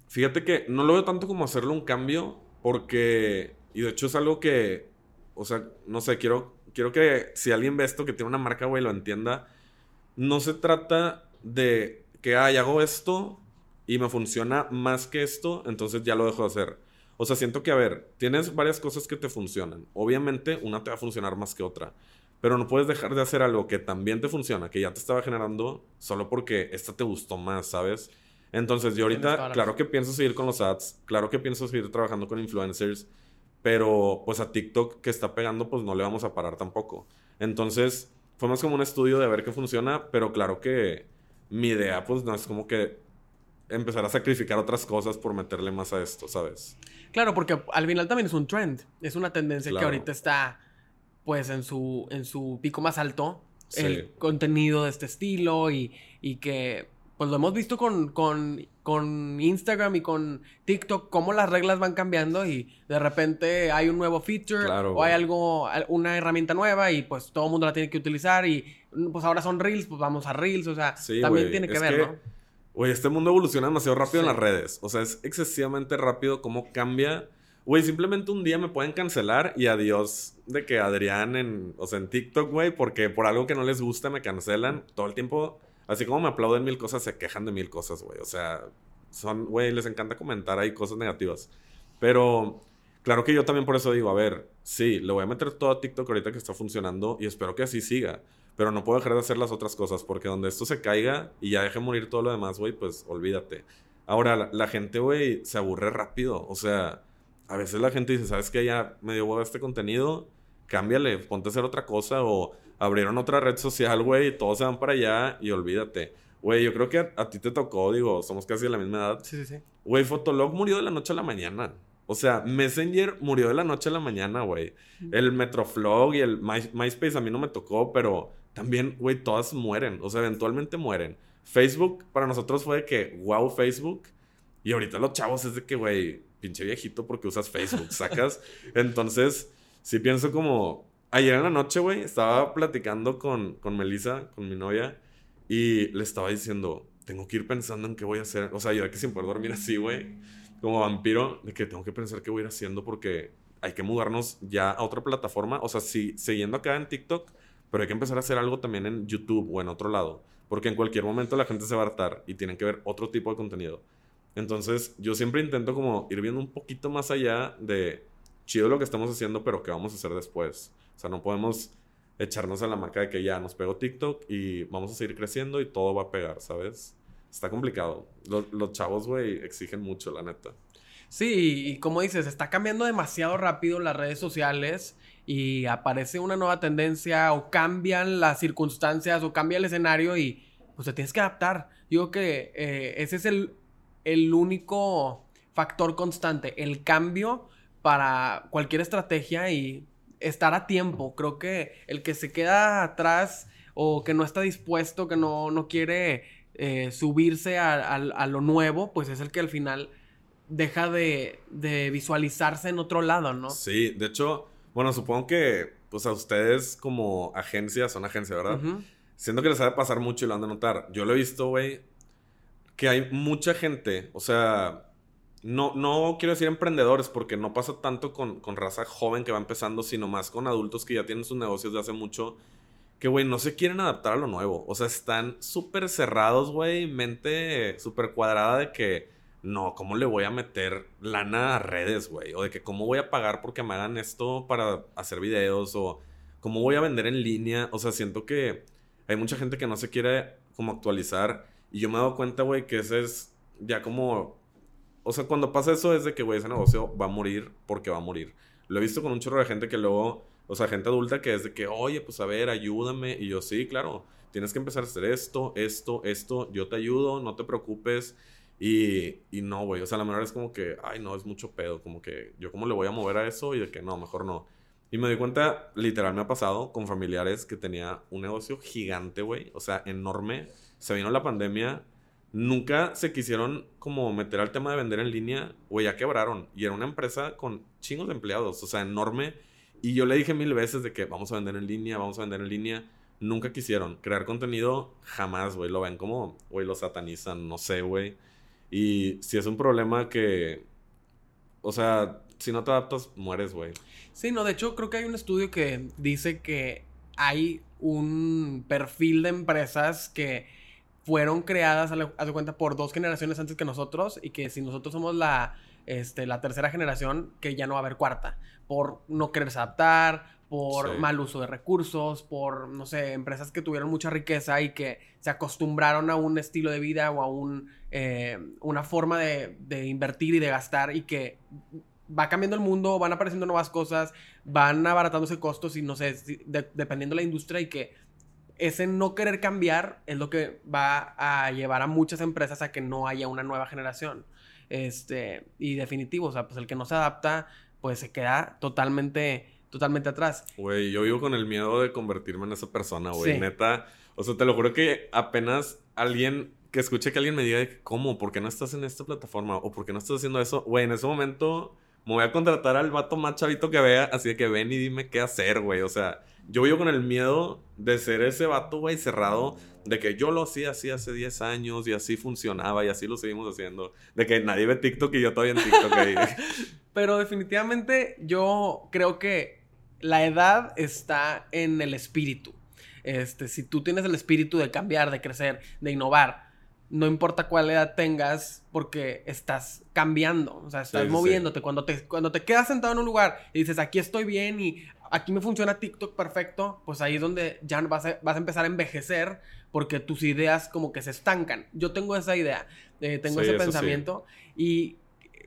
fíjate que no lo veo tanto como hacerle un cambio, porque, y de hecho es algo que, o sea, no sé, quiero, quiero que si alguien ve esto, que tiene una marca, güey, lo entienda. No se trata de que, ay, hago esto y me funciona más que esto, entonces ya lo dejo de hacer o sea, siento que, a ver, tienes varias cosas que te funcionan. Obviamente, una te va a funcionar más que otra. Pero no puedes dejar de hacer algo que también te funciona, que ya te estaba generando, solo porque esta te gustó más, ¿sabes? Entonces, yo ahorita, claro que pienso seguir con los ads, claro que pienso seguir trabajando con influencers, pero pues a TikTok que está pegando, pues no le vamos a parar tampoco. Entonces, fue más como un estudio de ver qué funciona, pero claro que mi idea, pues no es como que empezar a sacrificar otras cosas por meterle más a esto, ¿sabes? Claro, porque al final también es un trend, es una tendencia que ahorita está pues en su, en su pico más alto, el contenido de este estilo y, y que pues lo hemos visto con, con, con, Instagram y con TikTok, cómo las reglas van cambiando y de repente hay un nuevo feature o hay algo, una herramienta nueva y pues todo el mundo la tiene que utilizar y pues ahora son Reels, pues vamos a Reels, o sea, también tiene que ver, ¿no? Güey, este mundo evoluciona demasiado rápido en las redes, o sea, es excesivamente rápido cómo cambia. Güey, simplemente un día me pueden cancelar y adiós de que Adrián en, o sea, en TikTok, güey, porque por algo que no les gusta me cancelan todo el tiempo Así como me aplauden mil cosas, se quejan de mil cosas, güey. O sea, son, güey, les encanta comentar ahí cosas negativas. Pero claro que yo también por eso digo, a ver, sí, le voy a meter todo a TikTok ahorita que está funcionando y espero que así siga. Pero no puedo dejar de hacer las otras cosas porque donde esto se caiga y ya deje morir todo lo demás, güey, pues olvídate. Ahora, la, gente, güey, se aburre rápido. O sea, a veces la gente dice, ¿sabes qué? Ya me dio este contenido, cámbiale, ponte a hacer otra cosa o abrieron otra red social, güey, y todos se van para allá y olvídate. Güey, yo creo que a, ti te tocó, digo, somos casi de la misma edad. Sí, sí, sí. Güey, Fotolog murió de la noche a la mañana. O sea, Messenger murió de la noche a la mañana, güey. El Metroflog y el MySpace a mí no me tocó, pero también, güey, todas mueren. O sea, eventualmente mueren. Facebook para nosotros fue de que, wow, Facebook. Y ahorita los chavos es de que, güey, pinche viejito porque usas Facebook, sacas. Entonces, sí pienso como, Ayer en la noche, güey, estaba platicando con, con Melissa, con mi novia, y le estaba diciendo, tengo que ir pensando en qué voy a hacer. O sea, yo de que sin poder dormir así, güey, como vampiro, de que tengo que pensar qué voy a ir haciendo porque hay que mudarnos ya a otra plataforma. O sea, sí, siguiendo acá en TikTok, pero hay que empezar a hacer algo también en YouTube o en otro lado. Porque en cualquier momento la gente se va a hartar y tienen que ver otro tipo de contenido. Entonces, yo siempre intento como ir viendo un poquito más allá de chido lo que estamos haciendo, pero qué vamos a hacer después. O sea, no podemos echarnos a la marca de que ya nos pegó TikTok y vamos a seguir creciendo y todo va a pegar, ¿sabes? Está complicado. Los, chavos, güey, exigen mucho, la neta. Sí, y como dices, está cambiando demasiado rápido las redes sociales y aparece una nueva tendencia o cambian las circunstancias o cambia el escenario y pues te tienes que adaptar. Creo que eh, ese es el, el único factor constante, el cambio para cualquier estrategia y estar a tiempo. Creo que el que se queda atrás o que no está dispuesto, que no, no quiere eh, subirse a, lo nuevo, pues es el que al final deja de, visualizarse en otro lado, ¿no? Sí, de hecho, bueno, supongo que pues a ustedes como agencia, son agencia, ¿verdad? Siento que les ha de pasar mucho y lo han de notar. Yo lo he visto, güey, que hay mucha gente, o sea, no, no quiero decir emprendedores porque no pasa tanto con, raza joven que va empezando, sino más con adultos que ya tienen sus negocios de hace mucho, que, güey, no se quieren adaptar a lo nuevo. O sea, están súper cerrados, güey, mente súper cuadrada de que, no, ¿cómo le voy a meter lana a redes, güey? O de que, ¿cómo voy a pagar porque me hagan esto para hacer videos? O, ¿cómo voy a vender en línea? O sea, siento que hay mucha gente que no se quiere como actualizar. Y yo me he dado cuenta, güey, que ese es ya como o sea, cuando pasa eso es de que, güey, ese negocio va a morir porque va a morir. Lo he visto con un chorro de gente que luego, o sea, gente adulta que es de que, oye, pues a ver, ayúdame. Y yo, sí, claro, tienes que empezar a hacer esto, esto, esto, yo te ayudo, no te preocupes. Y, y no, güey, o sea, la manera es como que, ay, no, es mucho pedo, como que yo cómo le voy a mover a eso y de que no, mejor no. Y me di cuenta, literal me ha pasado con familiares que tenía un negocio gigante, güey, o sea, enorme. Se vino la pandemia nunca se quisieron como meter al tema de vender en línea, güey, ya quebraron. Y era una empresa con chingos de empleados, o sea, enorme. Y yo le dije mil veces de que vamos a vender en línea, vamos a vender en línea. Nunca quisieron. Crear contenido, jamás, güey. Lo ven como, güey, lo satanizan, no sé, güey. Y si es un problema que, o sea, si no te adaptas, mueres, güey. Sí, no, de hecho creo que hay un estudio que dice que hay un perfil de empresas que fueron creadas, a su cuenta, por dos generaciones antes que nosotros y que si nosotros somos la, este, la tercera generación, que ya no va a haber cuarta, por no quererse adaptar, por Sí. mal uso de recursos, por, no sé, empresas que tuvieron mucha riqueza y que se acostumbraron a un estilo de vida o a un, eh, una forma de, de invertir y de gastar y que va cambiando el mundo, van apareciendo nuevas cosas, van abaratándose costos y no sé, de- dependiendo de la industria y que ese no querer cambiar es lo que va a llevar a muchas empresas a que no haya una nueva generación. Este, y definitivo, o sea, pues el que no se adapta, pues se queda totalmente, totalmente atrás. Güey, yo vivo con el miedo de convertirme en esa persona, güey. Sí. Neta. O sea, te lo juro que apenas alguien que escuche que alguien me diga, ¿cómo? ¿Por qué no estás en esta plataforma? ¿O por qué no estás haciendo eso? Güey, en ese momento me voy a contratar al vato más chavito que vea, así de que ven y dime qué hacer, güey. O sea, yo vivo con el miedo de ser ese vato, güey, cerrado, de que yo lo hacía así hace 10 años y así funcionaba y así lo seguimos haciendo. De que nadie ve TikTok y yo todavía en TikTok ahí. Pero definitivamente yo creo que la edad está en el espíritu. Este, si tú tienes el espíritu de cambiar, de crecer, de innovar, no importa cuál edad tengas, porque estás cambiando, o sea, estás Sí, sí, moviéndote. Cuando, te, cuando te quedas sentado en un lugar y dices, aquí estoy bien y aquí me funciona TikTok perfecto, pues ahí es donde ya vas a, vas a empezar a envejecer porque tus ideas como que se estancan. Yo tengo esa idea, eh, tengo Sí, ese pensamiento y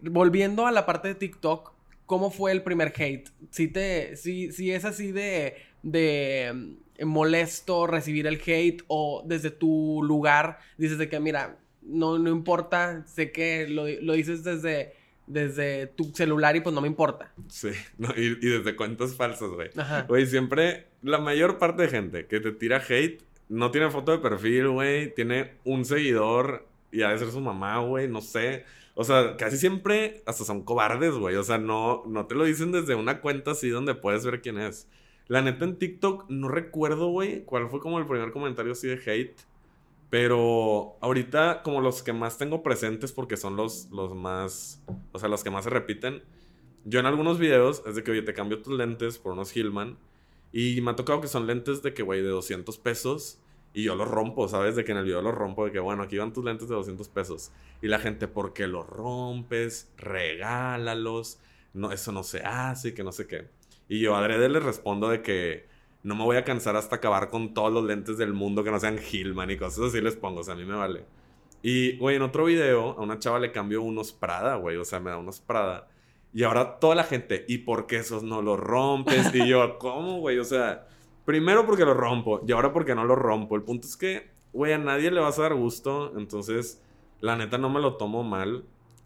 volviendo a la parte de TikTok, ¿cómo fue el primer hate? Si te, si, si es así de, de molesto recibir el hate o desde tu lugar dices de que mira, no, no importa, sé que lo, lo dices desde, desde tu celular y pues no me importa. Sí, no, y, y desde cuentas falsas, güey. Güey, siempre, la mayor parte de gente que te tira hate no tiene foto de perfil, güey. Tiene un seguidor y ha de ser su mamá, güey, no sé. O sea, casi siempre hasta son cobardes, güey. O sea, no, no te lo dicen desde una cuenta así donde puedes ver quién es. La neta en TikTok no recuerdo, güey, cuál fue como el primer comentario así de hate. Pero ahorita como los que más tengo presentes porque son los, los más, o sea, los que más se repiten. Yo en algunos videos es de que, oye, te cambio tus lentes por unos Hillman. Y me ha tocado que son lentes de que, güey, de 200 pesos. Y yo los rompo, ¿sabes? De que en el video los rompo. De que, bueno, aquí van tus lentes de 200 pesos. Y la gente, ¿por qué los rompes? Regálalos. No, eso no se hace, y que no sé qué. Y yo adrede les respondo de que no me voy a cansar hasta acabar con todos los lentes del mundo que no sean Hillman y cosas así les pongo. O sea, a mí me vale. Y, güey, en otro video a una chava le cambio unos Prada, güey. O sea, me da unos Prada. Y ahora toda la gente, ¿y por qué esos no los rompes? Y yo, ¿cómo, güey? O sea, primero porque los rompo y ahora porque no los rompo. El punto es que, güey, a nadie le vas a dar gusto. Entonces, la neta no me lo tomo mal.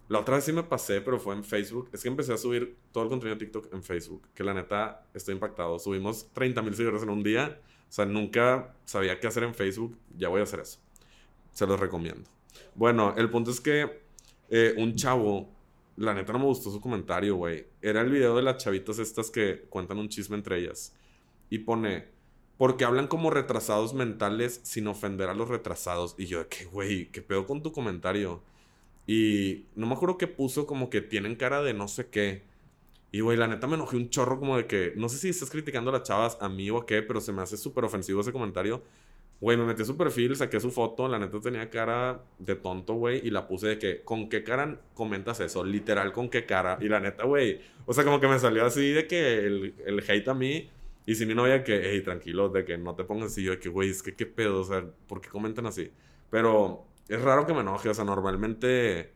La otra vez sí me pasé, pero fue en Facebook. Es que empecé a subir todo el contenido de TikTok en Facebook. Que la neta estoy impactado. Subimos 30 mil seguidores en un día. O sea, nunca sabía qué hacer en Facebook. Ya voy a hacer eso. Se los recomiendo. Bueno, el punto es que eh, un chavo, la neta no me gustó su comentario, güey. Era el video de las chavitas estas que cuentan un chisme entre ellas. Y pone, porque hablan como retrasados mentales sin ofender a los retrasados. Y yo, que, güey, ¿qué pedo con tu comentario? Y no me acuerdo que puso como que tienen cara de no sé qué. Y, güey, la neta me enojé un chorro como de que, no sé si estás criticando a las chavas, a mí o a qué, pero se me hace súper ofensivo ese comentario. Güey, me metí a su perfil, saqué su foto, la neta tenía cara de tonto, güey, y la puse de que, ¿con qué cara comentas eso? Literal, ¿con qué cara? Y la neta, güey, o sea, como que me salió así de que el, el hate a mí, y si mi novia que, hey, tranquilo, de que no te pongas así, yo de que, güey, es que qué pedo, o sea, ¿por qué comentan así? Pero es raro que me enoje, o sea, normalmente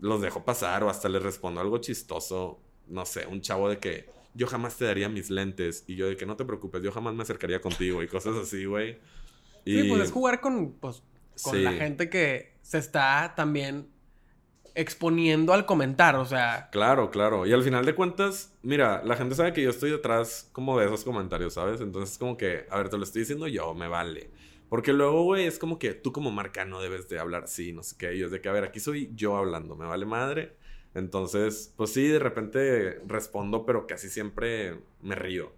los dejo pasar o hasta les respondo algo chistoso, no sé, un chavo de que yo jamás te daría mis lentes y yo de que no te preocupes, yo jamás me acercaría contigo y cosas así, güey. Sí, pues es jugar con, pues, con Sí. la gente que se está también exponiendo al comentar, o sea, Claro, claro. Y al final de cuentas, mira, la gente sabe que yo estoy detrás como de esos comentarios, ¿sabes? Entonces como que, a ver, te lo estoy diciendo yo, me vale. Porque luego, güey, es como que tú como marca no debes de hablar así, no sé qué. Y es de que, a ver, aquí soy yo hablando, me vale madre. Entonces, pues sí, de repente respondo, pero casi siempre me río.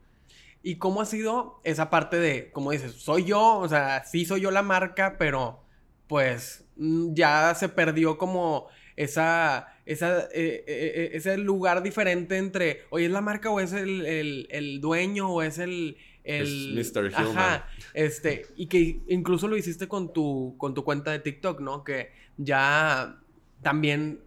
¿Y cómo ha sido esa parte de, como dices, soy yo, o sea, sí soy yo la marca, pero pues mm, ya se perdió como esa, esa, eh, eh, eh, ese lugar diferente entre, oye, es la marca o es el, el- el dueño o es el... el Es Mr. Hillman. Ajá, este, y que incluso lo hiciste con tu, con tu cuenta de TikTok, ¿no? Que ya también,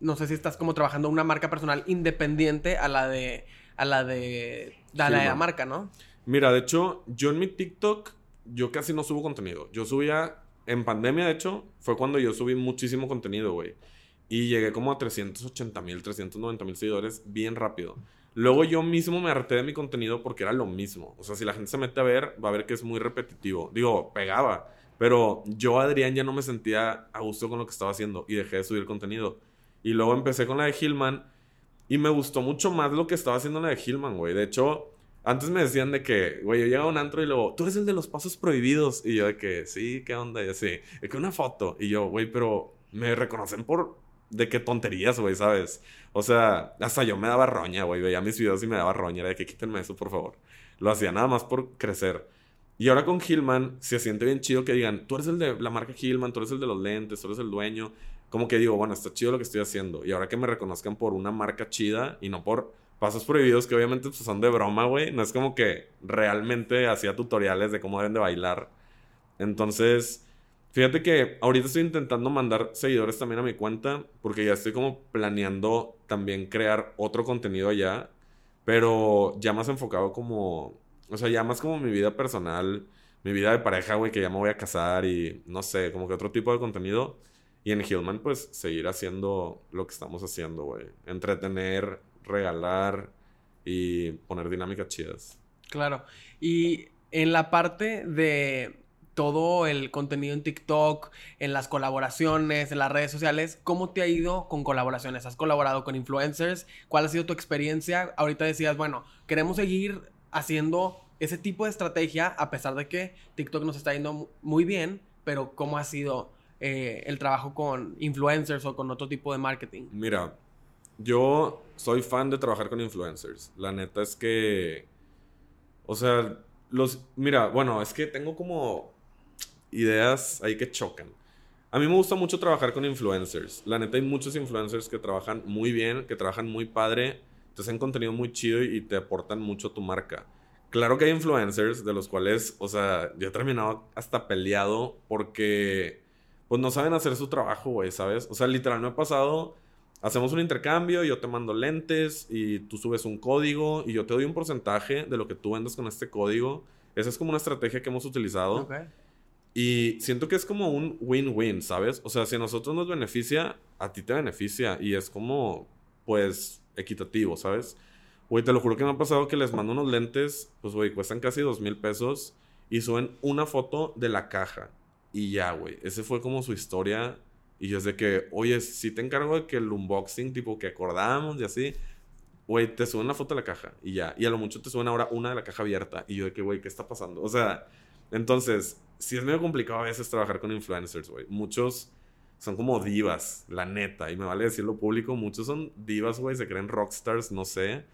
no sé si estás como trabajando una marca personal independiente a la de a la de, a la, de la marca, ¿no? Mira, de hecho, yo en mi TikTok, yo casi no subo contenido. Yo subía, en pandemia, de hecho, fue cuando yo subí muchísimo contenido, güey. Y llegué como a 380 mil, 390 mil seguidores bien rápido. Luego yo mismo me harté de mi contenido porque era lo mismo. O sea, si la gente se mete a ver, va a ver que es muy repetitivo. Digo, pegaba. Pero yo, Adrián, ya no me sentía a gusto con lo que estaba haciendo y dejé de subir contenido. Y luego empecé con la de Hillman y me gustó mucho más lo que estaba haciendo la de Hillman, güey. De hecho, antes me decían de que, güey, yo llegaba a un antro y luego, tú eres el de los pasos prohibidos. Y yo de que, sí, ¿qué onda? Y así, de que una foto. Y yo, güey, pero me reconocen por de qué tonterías, güey, ¿sabes? O sea, hasta yo me daba roña, güey. Veía mis videos y me daba roña. Era de que quítenme eso, por favor. Lo hacía nada más por crecer. Y ahora con Hillman se siente bien chido que digan, tú eres el de la marca Hillman, tú eres el de los lentes, tú eres el dueño. Como que digo, bueno, está chido lo que estoy haciendo. Y ahora que me reconozcan por una marca chida y no por pasos prohibidos que obviamente pues, son de broma, güey. No es como que realmente hacía tutoriales de cómo deben de bailar. Entonces, fíjate que ahorita estoy intentando mandar seguidores también a mi cuenta porque ya estoy como planeando también crear otro contenido allá. Pero ya más enfocado como o sea, ya más como mi vida personal, mi vida de pareja, güey, que ya me voy a casar y no sé, como que otro tipo de contenido. Y en Hillman, pues, seguir haciendo lo que estamos haciendo, güey. Entretener, regalar y poner dinámicas chidas. Claro. Y en la parte de todo el contenido en TikTok, en las colaboraciones, en las redes sociales, ¿cómo te ha ido con colaboraciones? ¿Has colaborado con influencers? ¿Cuál ha sido tu experiencia? Ahorita decías, bueno, queremos seguir haciendo ese tipo de estrategia, a pesar de que TikTok nos está yendo muy bien, pero ¿cómo ha sido eh, el trabajo con influencers o con otro tipo de marketing? Mira, yo soy fan de trabajar con influencers. La neta es que, o sea, los, mira, bueno, es que tengo como ideas ahí que chocan. A mí me gusta mucho trabajar con influencers. La neta hay muchos influencers que trabajan muy bien, que trabajan muy padre te hacen contenido muy chido y te aportan mucho a tu marca. Claro que hay influencers de los cuales, o sea, yo he terminado hasta peleado porque, pues no saben hacer su trabajo, güey, ¿sabes? O sea, literal, me ha pasado, hacemos un intercambio, yo te mando lentes y tú subes un código y yo te doy un porcentaje de lo que tú vendes con este código. Esa es como una estrategia que hemos utilizado. Y siento que es como un win-win, ¿sabes? O sea, si a nosotros nos beneficia, a ti te beneficia. Y es como, pues, equitativo, ¿sabes? Güey, te lo juro que me ha pasado que les mando unos lentes, pues, güey, cuestan casi dos mil pesos y suben una foto de la caja. Y ya, güey, ese fue como su historia. Y yo es de que, oye, si te encargo de que el unboxing, tipo, que acordamos y así, güey, te suben una foto de la caja y ya. Y a lo mucho te suben ahora una de la caja abierta. Y yo de que, güey, ¿qué está pasando? O sea, entonces, sí es medio complicado a veces trabajar con influencers, güey. Muchos son como divas, la neta. Y me vale decirlo público, muchos son divas, güey, se creen rockstars, no sé.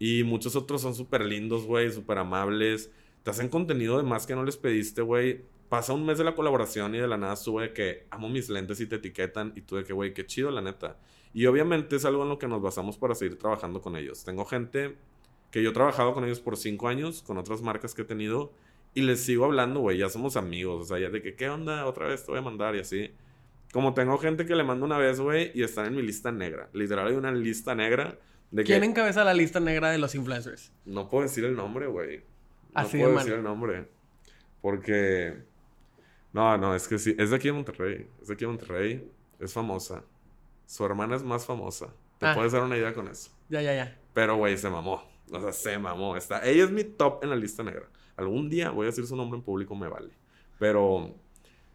Y muchos otros son súper lindos, güey, súper amables. Te hacen contenido de más que no les pediste, güey. Pasa un mes de la colaboración y de la nada sube que amo mis lentes y te etiquetan. Y tú de que, güey, qué chido, la neta. Y obviamente es algo en lo que nos basamos para seguir trabajando con ellos. Tengo gente que yo he trabajado con ellos por cinco años, con otras marcas que he tenido. Y les sigo hablando, güey, ya somos amigos. O sea, ya de que, ¿qué onda? Otra vez te voy a mandar y así. Como tengo gente que le mando una vez, güey, y están en mi lista negra. Literal, hay una lista negra de ¿Quién encabeza la lista negra de los influencers? No puedo decir el nombre, güey. No puedo decir el nombre. Porque... No, no, es que sí. Es de aquí de Monterrey. Es de aquí de Monterrey. Es famosa. Su hermana es más famosa. Te ah. puedes dar una idea con eso. Ya, ya, ya. Pero, güey, se mamó. O sea, se mamó. Está... Ella es mi top en la lista negra. Algún día voy a decir su nombre en público, me vale. Pero...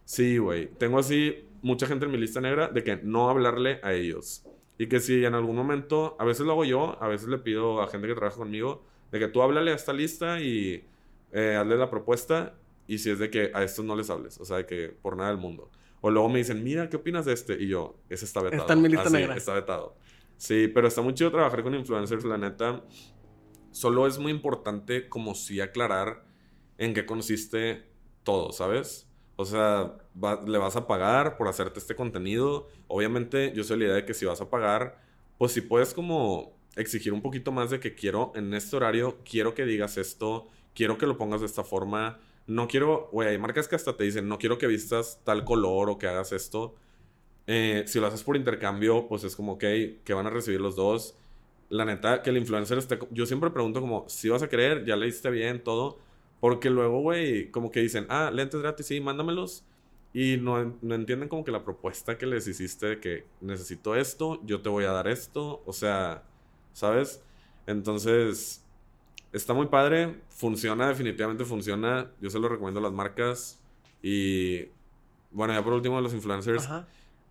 Sí, güey. Tengo así mucha gente en mi lista negra de que no hablarle a ellos. Y que si en algún momento, a veces lo hago yo, a veces le pido a gente que trabaja conmigo, de que tú háblale a esta lista y eh, hazle la propuesta. Y si es de que a estos no les hables, o sea, de que por nada del mundo. O luego me dicen, mira, ¿qué opinas de este? Y yo, ese está vetado. Está en mi lista negra. Está vetado. Sí, pero está muy chido trabajar con influencers, la neta. Solo es muy importante como si aclarar en qué consiste todo, ¿sabes? O sea, le vas a pagar por hacerte este contenido. Obviamente, yo soy la idea de que si vas a pagar, pues si puedes como exigir un poquito más de que quiero, en este horario, quiero que digas esto, quiero que lo pongas de esta forma. No quiero, güey, hay marcas que hasta te dicen, no quiero que vistas tal color o que hagas esto. Eh, si lo haces por intercambio, pues es como, ok, que van a recibir los dos. la neta, que el influencer esté... Yo siempre pregunto como, si vas a creer, ya leíste bien todo. Porque luego, güey, como que dicen, ah, lentes gratis, sí, mándamelos. Y no, no, entienden como que la propuesta que les hiciste de que necesito esto, yo te voy a dar esto. O sea, ¿sabes? Entonces, está muy padre. Funciona, definitivamente funciona. Yo se lo recomiendo a las marcas. Y bueno, ya por último, los influencers. Ajá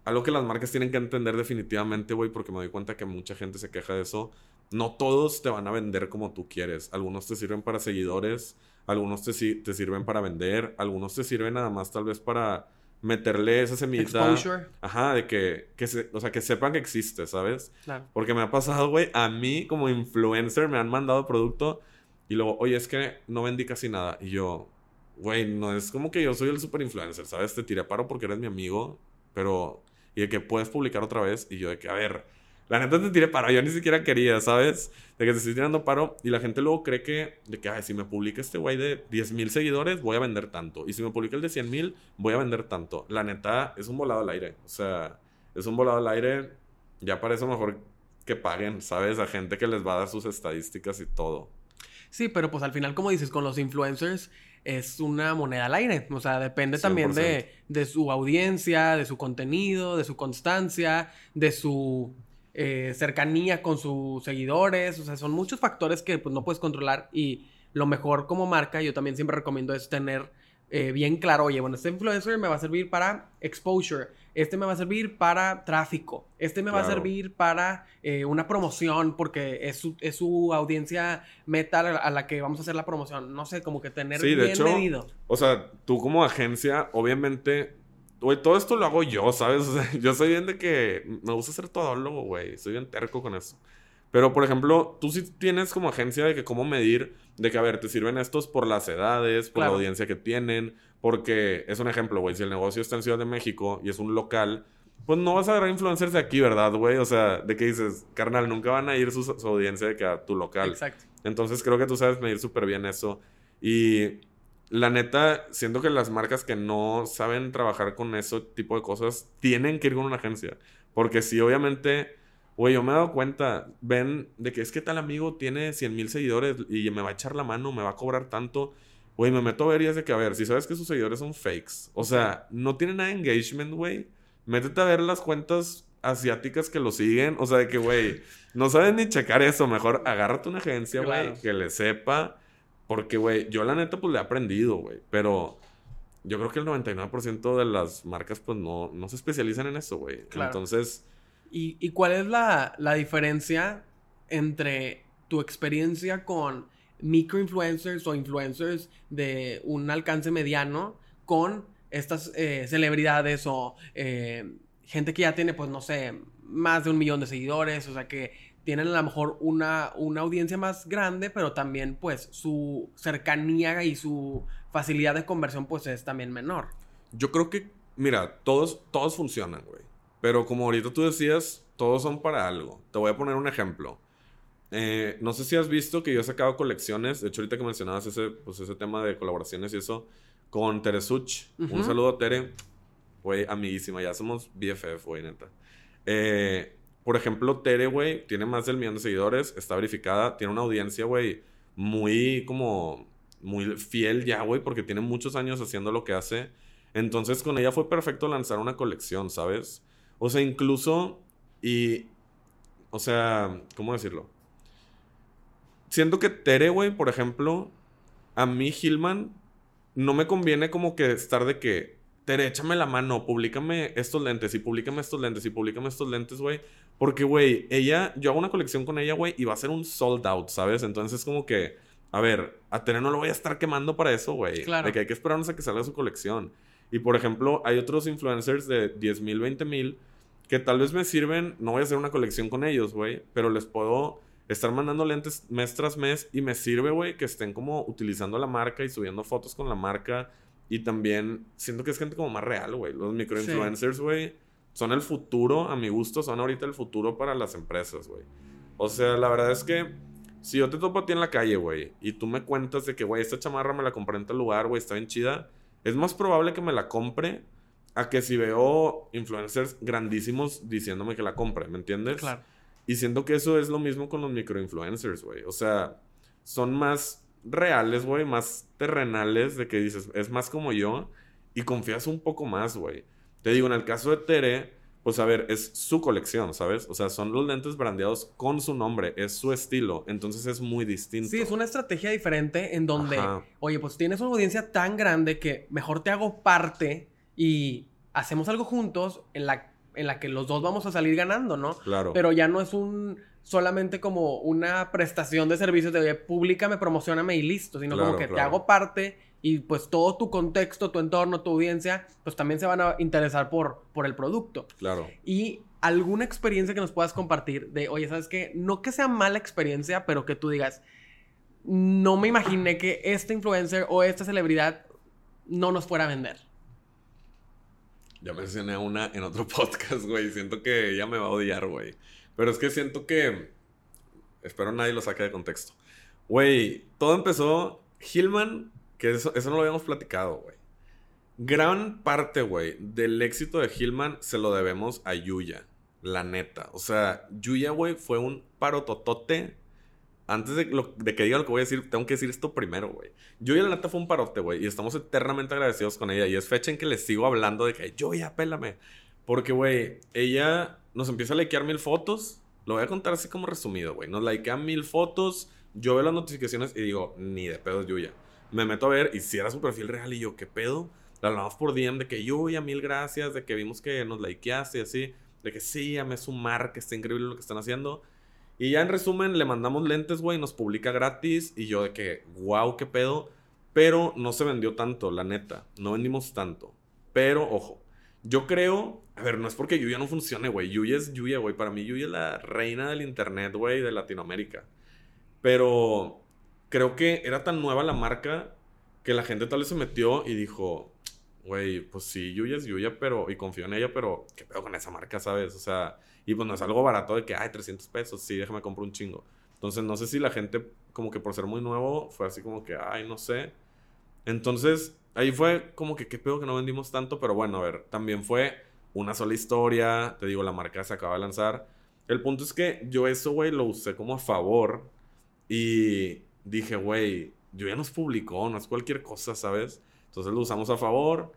algo que las marcas tienen que entender definitivamente, güey, porque me doy cuenta que mucha gente se queja de eso. No todos te van a vender como tú quieres. Algunos te sirven para seguidores, algunos te, te sirven para vender, algunos te sirven nada más tal vez para meterle esa semillita. Exposure. Ajá, de que, que se, o sea, que sepan que existe, ¿sabes? Claro. Porque me ha pasado, güey, a mí como influencer me han mandado producto y luego, oye, es que no vendí casi nada. Y yo, güey, no es como que yo soy el super influencer, ¿sabes? Te tiré paro porque eres mi amigo, pero y de que puedes publicar otra vez. Y yo de que, a ver, la neta te tiré paro, yo ni siquiera quería, ¿sabes? De que te estoy tirando paro y la gente luego cree que, de que, ay, si me publica este güey de 10 mil seguidores, voy a vender tanto. Y si me publica el de 100 mil, voy a vender tanto. La neta es un volado al aire. O sea, es un volado al aire. Ya para eso mejor que paguen, ¿sabes? A gente que les va a dar sus estadísticas y todo. Sí, pero pues al final, como dices, con los influencers es una moneda al aire. O sea, depende también de, de, su audiencia, de su contenido, de su constancia, de su eh, cercanía con sus seguidores. O sea, son muchos factores que pues, no puedes controlar y lo mejor como marca, yo también siempre recomiendo es tener eh, bien claro, oye, bueno, este influencer me va a servir para exposure, este me va a servir para tráfico, este me va a servir para eh, una promoción porque es su, es su audiencia meta a la que vamos a hacer la promoción. No sé, como que tener sí, bien medido. O sea, tú como agencia, obviamente, güey, todo esto lo hago yo, ¿sabes? O sea, yo soy bien de que me gusta ser todólogo, güey, soy bien terco con eso. Pero, por ejemplo, tú sí tienes como agencia de que cómo medir, de que, a ver, te sirven estos por las edades, por la audiencia que tienen, porque es un ejemplo, güey, si el negocio está en Ciudad de México y es un local, pues no vas a agarrar influencers de aquí, ¿verdad, güey? O sea, de que dices, carnal, nunca van a ir su, audiencia de que a tu local. Exacto. Entonces creo que tú sabes medir súper bien eso. Y la neta, siento que las marcas que no saben trabajar con ese tipo de cosas tienen que ir con una agencia. Porque si obviamente Güey, yo me he dado cuenta, ven, de que es que tal amigo tiene 100 mil seguidores y me va a echar la mano, me va a cobrar tanto. Güey, me meto a ver y es de que, a ver, si sabes que sus seguidores son fakes, o sea, no tienen nada de engagement, güey, métete a ver las cuentas asiáticas que lo siguen, o sea, de que, güey, no saben ni checar eso, mejor agárrate una agencia, güey, que le sepa, porque, güey, yo la neta, pues le he aprendido, güey, pero yo creo que el 99% de las marcas, pues no, no se especializan en eso, güey. Entonces ¿Y, cuál es la, diferencia entre tu experiencia con microinfluencers o influencers de un alcance mediano con estas eh, celebridades o eh, gente que ya tiene, pues no sé, más de un millón de seguidores, o sea que tienen a lo mejor una, una audiencia más grande, pero también pues su cercanía y su facilidad de conversión pues es también menor. Yo creo que, mira, todos, todos funcionan, güey. Pero como ahorita tú decías, todos son para algo. Te voy a poner un ejemplo. Eh, no sé si has visto que yo he sacado colecciones. De hecho, ahorita que mencionabas ese, pues ese tema de colaboraciones y eso, con Tere Such. Un saludo a Tere. Güey, amiguísima. Ya somos BFF, güey, neta. Eh, por ejemplo, Tere, güey, tiene más del millón de seguidores. Está verificada. Tiene una audiencia, güey, muy como... Muy fiel ya, güey, porque tiene muchos años haciendo lo que hace. Entonces, con ella fue perfecto lanzar una colección, ¿sabes? O sea, incluso, y, o sea, ¿cómo decirlo? Siento que Tere, güey, por ejemplo, a mí, Hillman, no me conviene como que estar de que, Tere, échame la mano, públicame estos lentes y públicame estos lentes y públicame estos lentes, güey. Porque, güey, ella, yo hago una colección con ella, güey, y va a ser un sold out, ¿sabes? Entonces, como que, a ver, a Tere no lo voy a estar quemando para eso, güey. Claro. De que hay que esperarnos a que salga su colección. Y por ejemplo, hay otros influencers de 10 mil, 20 mil que tal vez me sirven, no voy a hacer una colección con ellos, güey, pero les puedo estar mandando lentes mes tras mes y me sirve, güey, que estén como utilizando la marca y subiendo fotos con la marca. Y también siento que es gente como más real, güey. Los microinfluencers, güey, son el futuro, a mi gusto, son ahorita el futuro para las empresas, güey. O sea, la verdad es que si yo te topo a ti en la calle, güey, y tú me cuentas de que, güey, esta chamarra me la compré en tal lugar, güey, está bien chida es más probable que me la compre a que si veo influencers grandísimos diciéndome que la compre, ¿me entiendes? Claro. Y siento que eso es lo mismo con los microinfluencers, güey. O sea, son más reales, güey, más terrenales, de que dices, es más como yo, y confías un poco más, güey. Te digo, en el caso de Tere, pues a ver, es su colección, ¿sabes? O sea, son los lentes brandeados con su nombre, es su estilo, entonces es muy distinto. Sí, es una estrategia diferente en donde, oye, pues tienes una audiencia tan grande que mejor te hago parte y hacemos algo juntos en la, en la que los dos vamos a salir ganando, ¿no? Claro. Pero ya no es un solamente como una prestación de servicios de, públicame, promocioname y listo, sino como que te hago parte y pues todo tu contexto, tu entorno, tu audiencia, pues también se van a interesar por, por el producto. Claro. Y alguna experiencia que nos puedas compartir de, oye, ¿sabes qué? No que sea mala experiencia, pero que tú digas, no me imaginé que este influencer o esta celebridad no nos fuera a vender. Ya mencioné una en otro podcast, güey. Siento que ella me va a odiar, güey. Pero es que siento que... Espero nadie lo saque de contexto. Güey, todo empezó... Hillman que eso, no lo habíamos platicado, güey. Gran parte, güey, del éxito de Hillman se lo debemos a Yuya. La neta. O sea, Yuya, güey, fue un parototote. Antes de, que diga lo que voy a decir, tengo que decir esto primero, güey. Yuya, la neta, fue un parote, güey. Y estamos eternamente agradecidos con ella. Y es fecha en que les sigo hablando de que, Yuya, pélame. Porque, güey, ella nos empieza a likear mil fotos. Lo voy a contar así como resumido, güey. Nos likea mil fotos. Yo veo las notificaciones y digo, ni de pedos, Yuya me meto a ver y si era su perfil real y yo, ¿qué pedo? La hablamos por DM de que yo, ya mil gracias, de que vimos que nos likeaste y así, de que sí, me sumar, que está increíble lo que están haciendo. Y ya en resumen, le mandamos lentes, güey, nos publica gratis y yo de que, wow, qué pedo. Pero no se vendió tanto, la neta. No vendimos tanto. Pero, ojo, yo creo, a ver, no es porque Yuya no funcione, güey. Yuya es Yuya, güey. Para mí Yuya es la reina del internet, güey, de Latinoamérica. Pero creo que era tan nueva la marca que la gente tal vez se metió y dijo, güey, pues sí, Yuya es Yuya, pero, y confío en ella, pero, ¿qué pedo con esa marca, sabes? O sea, y pues no es algo barato de que, ay, 300 pesos, sí, déjame comprar un chingo. Entonces, no sé si la gente, como que por ser muy nuevo, fue así como que, ay, no sé. Entonces, ahí fue como que, ¿qué pedo que no vendimos tanto? Pero bueno, a ver, también fue una sola historia, te digo, la marca se acaba de lanzar. El punto es que yo eso, güey, lo usé como a favor y dije, güey, yo ya nos publicó, no es cualquier cosa, ¿sabes? Entonces lo usamos a favor.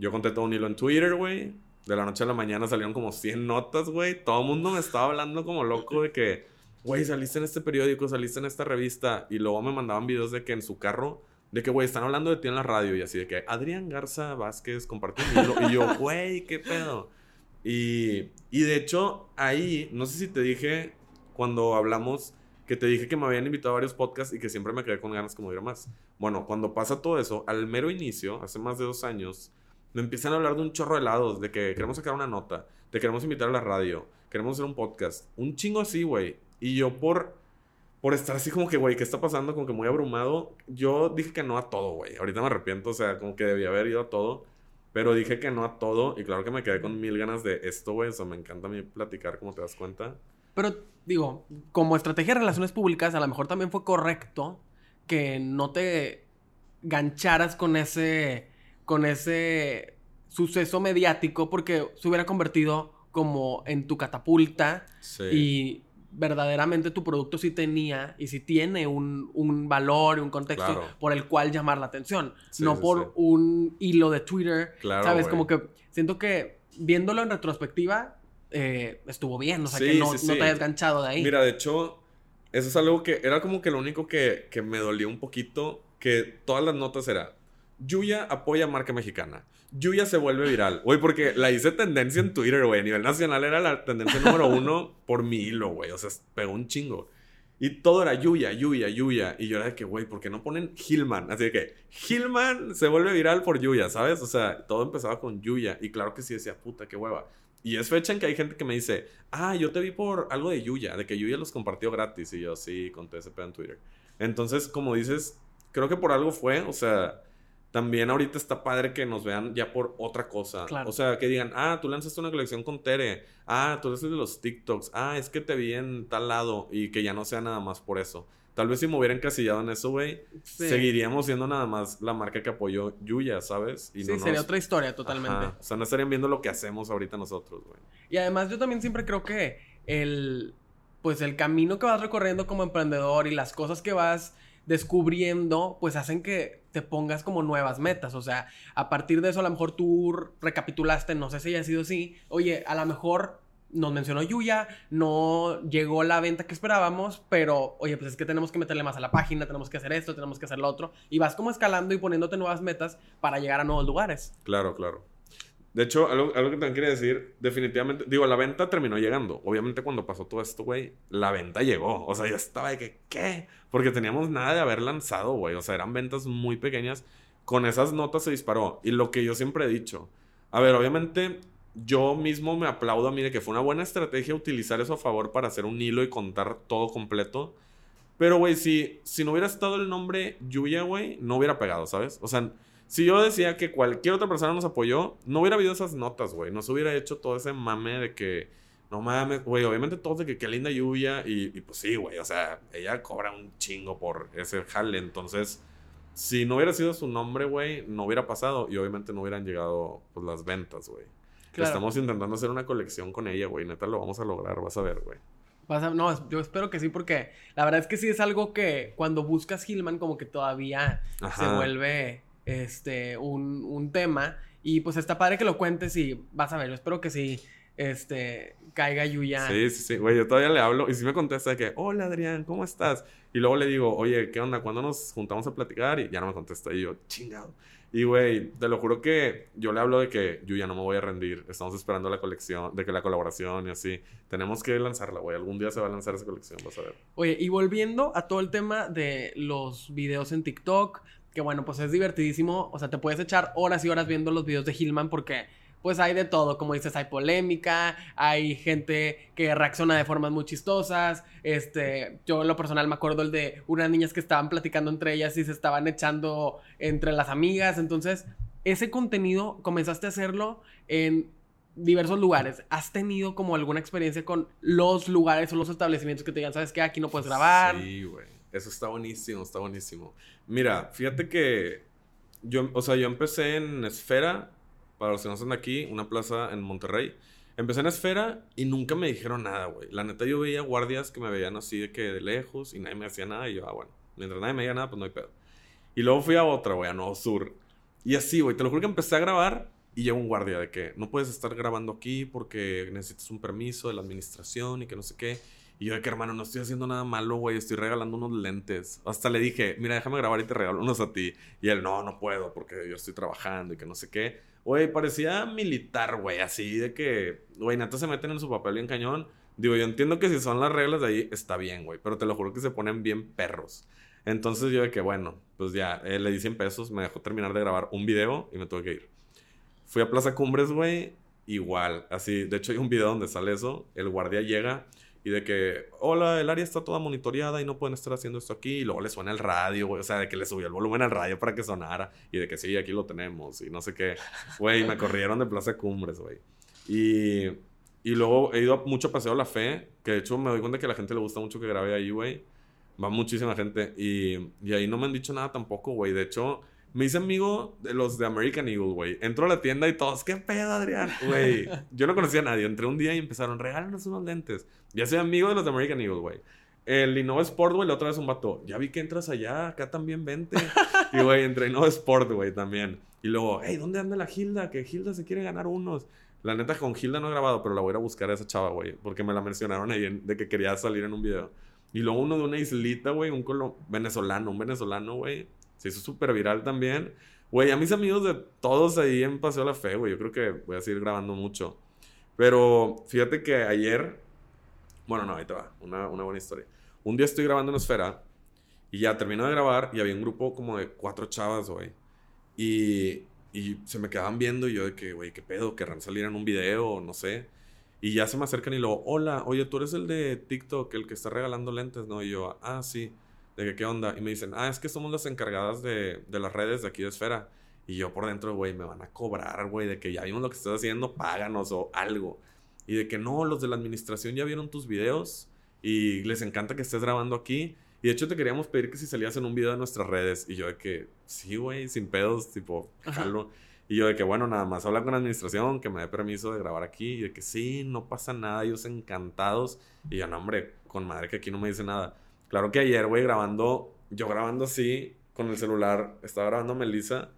Yo conté todo un hilo en Twitter, güey. De la noche a la mañana salieron como 100 notas, güey. Todo el mundo me estaba hablando como loco de que, güey, saliste en este periódico, saliste en esta revista. Y luego me mandaban videos de que en su carro, de que, güey, están hablando de ti en la radio. Y así de que Adrián Garza Vázquez compartió un hilo. y yo, güey, qué pedo. Y, y de hecho, ahí, no sé si te dije cuando hablamos que te dije que me habían invitado a varios podcasts y que siempre me quedé con ganas como de ir más. Bueno, cuando pasa todo eso, al mero inicio, hace más de dos años, me empiezan a hablar de un chorro de helados, de que queremos sacar una nota, te queremos invitar a la radio, queremos hacer un podcast, un chingo así, güey. Y yo por, por estar así como que, güey, ¿qué está pasando? Como que muy abrumado, yo dije que no a todo, güey. Ahorita me arrepiento, o sea, como que debía haber ido a todo. Pero dije que no a todo y claro que me quedé con mil ganas de esto, güey. O sea, me encanta a mí platicar, como te das cuenta. Pero digo, como estrategia de relaciones públicas, a lo mejor también fue correcto que no te gancharas con ese, con ese suceso mediático porque se hubiera convertido como en tu catapulta y verdaderamente tu producto sí tenía y sí tiene un, un valor y un contexto por el cual llamar la atención, no por un hilo de Twitter, ¿sabes? Como que siento que viéndolo en retrospectiva, eh, estuvo bien, o sea, que no, te hayas ganchado de ahí. Mira, de hecho, eso es algo que era como que lo único que, me dolió un poquito, que todas las notas era, Yuya apoya marca mexicana. Yuya se vuelve viral. Güey, porque la hice tendencia en Twitter, güey. A nivel nacional era la tendencia número uno por mi hilo, güey. O sea, pegó un chingo. Y todo era Yuya, Yuya, Yuya. Y yo era de que, güey, ¿por qué no ponen Hillman? Así de que, Hillman se vuelve viral por Yuya, ¿sabes? O sea, todo empezaba con Yuya. Y claro que sí decía, puta, qué hueva. Y es fecha en que hay gente que me dice, ah, yo te vi por algo de Yuya, de que Yuya los compartió gratis. Y yo, sí, conté ese pedo en Twitter. Entonces, como dices, creo que por algo fue, o sea, también ahorita está padre que nos vean ya por otra cosa. O sea, que digan, ah, tú lanzaste una colección con Tere, ah, tú eres de los TikToks, ah, es que te vi en tal lado y que ya no sea nada más por eso. Tal vez si me hubiera encasillado en eso, güey, seguiríamos siendo nada más la marca que apoyó Yuya, ¿sabes? Y sí, sería otra historia totalmente. O sea, no estarían viendo lo que hacemos ahorita nosotros, güey. Y además yo también siempre creo que el pues el camino que vas recorriendo como emprendedor y las cosas que vas descubriendo, pues hacen que te pongas como nuevas metas. O sea, a partir de eso a lo mejor tú recapitulaste, no sé si haya sido así, oye, a lo mejor nos mencionó Yuya, no llegó la venta que esperábamos, pero oye, pues es que tenemos que meterle más a la página, tenemos que hacer esto, tenemos que hacer lo otro, y vas como escalando y poniéndote nuevas metas para llegar a nuevos lugares. Claro, claro. De hecho, algo, algo que también quería decir, definitivamente, digo, la venta terminó llegando. Obviamente cuando pasó todo esto, güey, la venta llegó. O sea, yo estaba de que, ¿qué? Porque teníamos nada de haber lanzado, güey. O sea, eran ventas muy pequeñas. Con esas notas se disparó. Y lo que yo siempre he dicho, a ver, obviamente yo mismo me aplaudo a mí de que fue una buena estrategia utilizar eso a favor para hacer un hilo y contar todo completo. Pero, güey, si, si no hubiera estado el nombre Yuya, güey, no hubiera pegado, ¿sabes? O sea, si yo decía que cualquier otra persona nos apoyó, no hubiera habido esas notas, güey. Nos hubiera hecho todo ese mame de que, no mames, güey, obviamente todos de que qué linda lluvia. Y, y pues sí, güey, o sea, ella cobra un chingo por ese jale. Entonces, si no hubiera sido su nombre, güey, no hubiera pasado. Y obviamente no hubieran llegado, pues, las ventas, güey. Estamos intentando hacer una colección con ella, güey. Neta, lo vamos a lograr, vas a ver, güey. no, yo espero que sí, porque la verdad es que sí es algo que cuando buscas Hillman, como que todavía se vuelve este, un, un, tema. Y pues está padre que lo cuentes y vas a ver, yo espero que sí, este, caiga Yuya. Sí, sí, sí, güey, yo todavía le hablo y si me contesta que, hola Adrián, ¿cómo estás? Y luego le digo, oye, ¿qué onda? ¿Cuándo nos juntamos a platicar? Y ya no me contesta. Y yo, chingado. Y, güey, te lo juro que yo le hablo de que yo ya no me voy a rendir. Estamos esperando la colección, de que la colaboración y así. Tenemos que lanzarla, güey. Algún día se va a lanzar esa colección, vas a ver. Oye, y volviendo a todo el tema de los videos en TikTok, que bueno, pues es divertidísimo. O sea, te puedes echar horas y horas viendo los videos de Hillman porque pues hay de todo, como dices, hay polémica, hay gente que reacciona de formas muy chistosas, este, yo en lo personal me acuerdo el de unas niñas que estaban platicando entre ellas y se estaban echando entre las amigas, entonces ese contenido comenzaste a hacerlo en diversos lugares. ¿Has tenido como alguna experiencia con los lugares o los establecimientos que te digan, sabes qué, aquí no puedes grabar? Sí, güey. Eso está buenísimo, está buenísimo. Mira, fíjate que yo, o sea, yo empecé en Esfera, para los que no están aquí, una plaza en Monterrey. Empecé en Esfera y nunca me dijeron nada, güey. La neta, yo veía guardias que me veían así de que de lejos y nadie me hacía nada. Y yo, ah, bueno, mientras nadie me diga nada, pues no hay pedo. Y luego fui a otra, güey, a Nuevo Sur. Y así, güey, te lo juro que empecé a grabar y llegó un guardia de que no puedes estar grabando aquí porque necesitas un permiso de la administración y que no sé qué. Y yo de que, hermano, no estoy haciendo nada malo, güey. Estoy regalando unos lentes. Hasta le dije, mira, déjame grabar y te regalo unos a ti. Y él, no, no puedo porque yo estoy trabajando y que no sé qué. Güey, parecía militar, güey. Así de que, güey, neta se meten en su papel bien cañón. Digo, yo entiendo que si son las reglas de ahí, está bien, güey. Pero te lo juro que se ponen bien perros. Entonces yo de que, bueno, pues ya, eh, le di 100 pesos, me dejó terminar de grabar un video y me tuve que ir. Fui a Plaza Cumbres, güey, igual, así, de hecho hay un video donde sale eso, el guardia llega y de que, hola, el área está toda monitoreada y no pueden estar haciendo esto aquí. Y luego le suena el radio, güey. O sea, de que le subió el volumen al radio para que sonara. Y de que sí, aquí lo tenemos. Y no sé qué. Güey, me corrieron de Plaza Cumbres, güey. Y, y luego he ido a mucho paseo la fe. Que de hecho me doy cuenta que a la gente le gusta mucho que grabe ahí, güey. Va muchísima gente. Y, y ahí no me han dicho nada tampoco, güey. De hecho, me hice amigo de los de American Eagle, güey. Entro a la tienda y todos, ¿qué pedo, Adrián? Güey, yo no conocía a nadie. Entré un día y empezaron, regálanos unos lentes. Ya soy amigo de los de American Eagle, güey. El Innova Sport, güey, la otra vez un vato. Ya vi que entras allá, acá también vente. y, güey, entré Innova Sport, güey, también. Y luego, hey, ¿dónde anda la Hilda? Que Hilda se quiere ganar unos. La neta, con Hilda no he grabado, pero la voy a ir a buscar a esa chava, güey. Porque me la mencionaron ahí de que quería salir en un video. Y luego uno de una islita, güey, un colo venezolano, un venezolano, güey. Se hizo súper viral también. Güey, a mis amigos de todos ahí en Paseo la Fe, güey, yo creo que voy a seguir grabando mucho. Pero fíjate que ayer, bueno, no, ahí te va, una, una buena historia. Un día estoy grabando en Esfera y ya termino de grabar y había un grupo como de cuatro chavas, güey. Y, y se me quedaban viendo y yo de que, güey, ¿qué pedo? ¿Querrán salir en un video? No sé. Y ya se me acercan y luego, hola, oye, tú eres el de TikTok, el que está regalando lentes, ¿no? Y yo, ah, sí de que qué onda. Y me dicen, ah, es que somos las encargadas de, de las redes de aquí de Esfera. Y yo por dentro, güey, me van a cobrar, güey, de que ya vimos lo que estás haciendo, páganos o algo. Y de que no, los de la administración ya vieron tus videos y les encanta que estés grabando aquí. Y de hecho te queríamos pedir que si salías en un video de nuestras redes. Y yo de que, sí, güey, sin pedos, tipo, jalo. Y yo de que, bueno, nada más habla con la administración, que me dé permiso de grabar aquí. Y de que sí, no pasa nada, ellos encantados. Y yo, no, hombre, con madre que aquí no me dice nada. Claro que ayer, güey, grabando, yo grabando así, con el celular, estaba grabando a Melissa.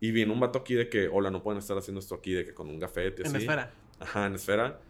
Y vino un vato aquí de que, hola, no pueden estar haciendo esto aquí, de que con un gafete, así. En esfera. Ajá, en esfera.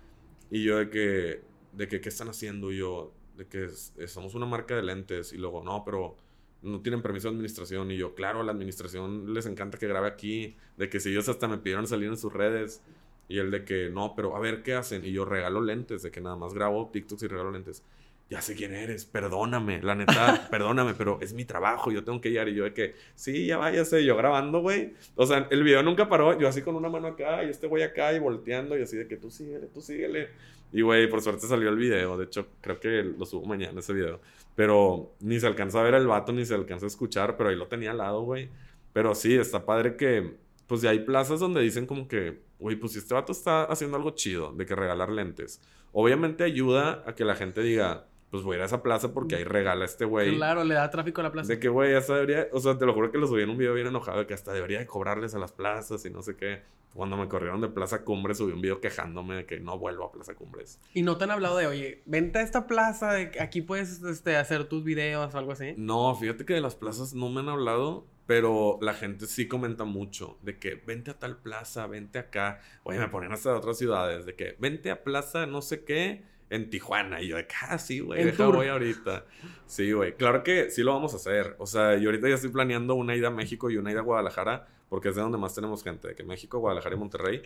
Y yo de que, de que, ¿qué están haciendo? Y yo, de que somos una marca de lentes. Y luego, no, pero no tienen permiso de administración. Y yo, claro, a la administración les encanta que grabe aquí. De que si ellos hasta me pidieron salir en sus redes. Y él de que, no, pero a ver, ¿qué hacen? Y yo regalo lentes, de que nada más grabo TikToks y regalo lentes. Ya sé quién eres, perdóname, la neta, perdóname, pero es mi trabajo, yo tengo que ir. Y yo de que, sí, ya váyase, yo grabando, güey. O sea, el video nunca paró, yo así con una mano acá y este güey acá y volteando y así de que tú síguele, tú síguele. Y, güey, por suerte salió el video. De hecho, creo que lo subo mañana ese video. Pero ni se alcanza a ver el vato, ni se alcanza a escuchar, pero ahí lo tenía al lado, güey. Pero sí, está padre que, pues ya hay plazas donde dicen como que, güey, pues si este vato está haciendo algo chido, de que regalar lentes. Obviamente ayuda a que la gente diga, pues voy a ir a esa plaza porque ahí regala este güey. Claro, le da tráfico a la plaza. De que, güey, hasta debería, o sea, te lo juro que lo subí en un video bien enojado, de que hasta debería de cobrarles a las plazas y no sé qué. Cuando me corrieron de Plaza Cumbres, subí un video quejándome de que no vuelvo a Plaza Cumbres. ¿Y no te han hablado de, oye, vente a esta plaza, de aquí puedes este, hacer tus videos o algo así? No, fíjate que de las plazas no me han hablado, pero la gente sí comenta mucho de que vente a tal plaza, vente acá. Oye, me ponen hasta de otras ciudades, de que vente a plaza no sé qué en Tijuana. Y yo de ah, sí, güey, deja voy ahorita. Sí, güey. Claro que sí lo vamos a hacer. O sea, yo ahorita ya estoy planeando una ida a México y una ida a Guadalajara, porque es de donde más tenemos gente, de que México, Guadalajara y Monterrey.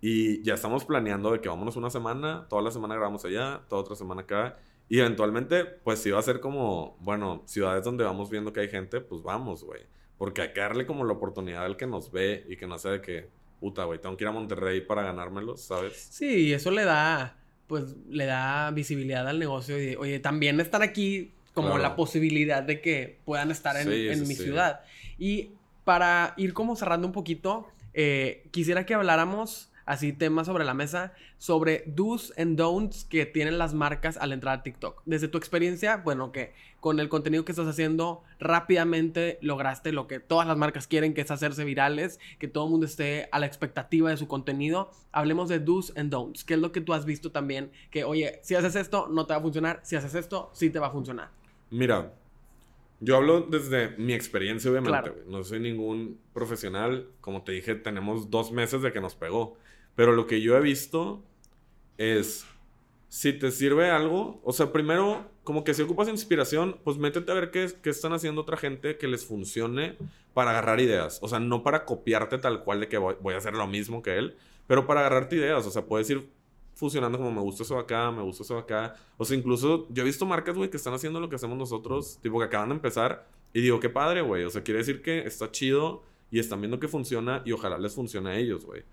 Y ya estamos planeando de que vámonos una semana, toda la semana grabamos allá, toda otra semana acá. Y eventualmente, pues sí va a ser como, bueno, ciudades donde vamos viendo que hay gente, pues vamos, güey. Porque hay que darle como la oportunidad al que nos ve y que no sea de que, puta, güey, tengo que ir a Monterrey para ganármelos, ¿sabes? Sí, eso le da pues le da visibilidad al negocio y oye, también están aquí como la posibilidad de que puedan estar en, mi ciudad. Y para ir como cerrando un poquito, eh, quisiera que habláramos así temas sobre la mesa, sobre do's and don'ts que tienen las marcas al entrar a TikTok. Desde tu experiencia, bueno, que con el contenido que estás haciendo rápidamente lograste lo que todas las marcas quieren, que es hacerse virales, que todo el mundo esté a la expectativa de su contenido. Hablemos de do's and don'ts, que es lo que tú has visto también, que oye, si haces esto, no te va a funcionar, si haces esto, sí te va a funcionar. Mira, yo hablo desde mi experiencia, obviamente. No soy ningún profesional. Como te dije, tenemos dos meses de que nos pegó. Pero lo que yo he visto es, si te sirve algo, o sea, primero, como que si ocupas inspiración, pues métete a ver qué, qué están haciendo otra gente que les funcione para agarrar ideas. O sea, no para copiarte tal cual de que voy, a hacer lo mismo que él, pero para agarrarte ideas. O sea, puedes ir fusionando como me gusta eso acá, me gusta eso acá. O sea, incluso yo he visto marcas, güey, que están haciendo lo que hacemos nosotros, tipo que acaban de empezar. Y digo, qué padre, güey. O sea, quiere decir que está chido y están viendo que funciona y ojalá les funcione a ellos, güey.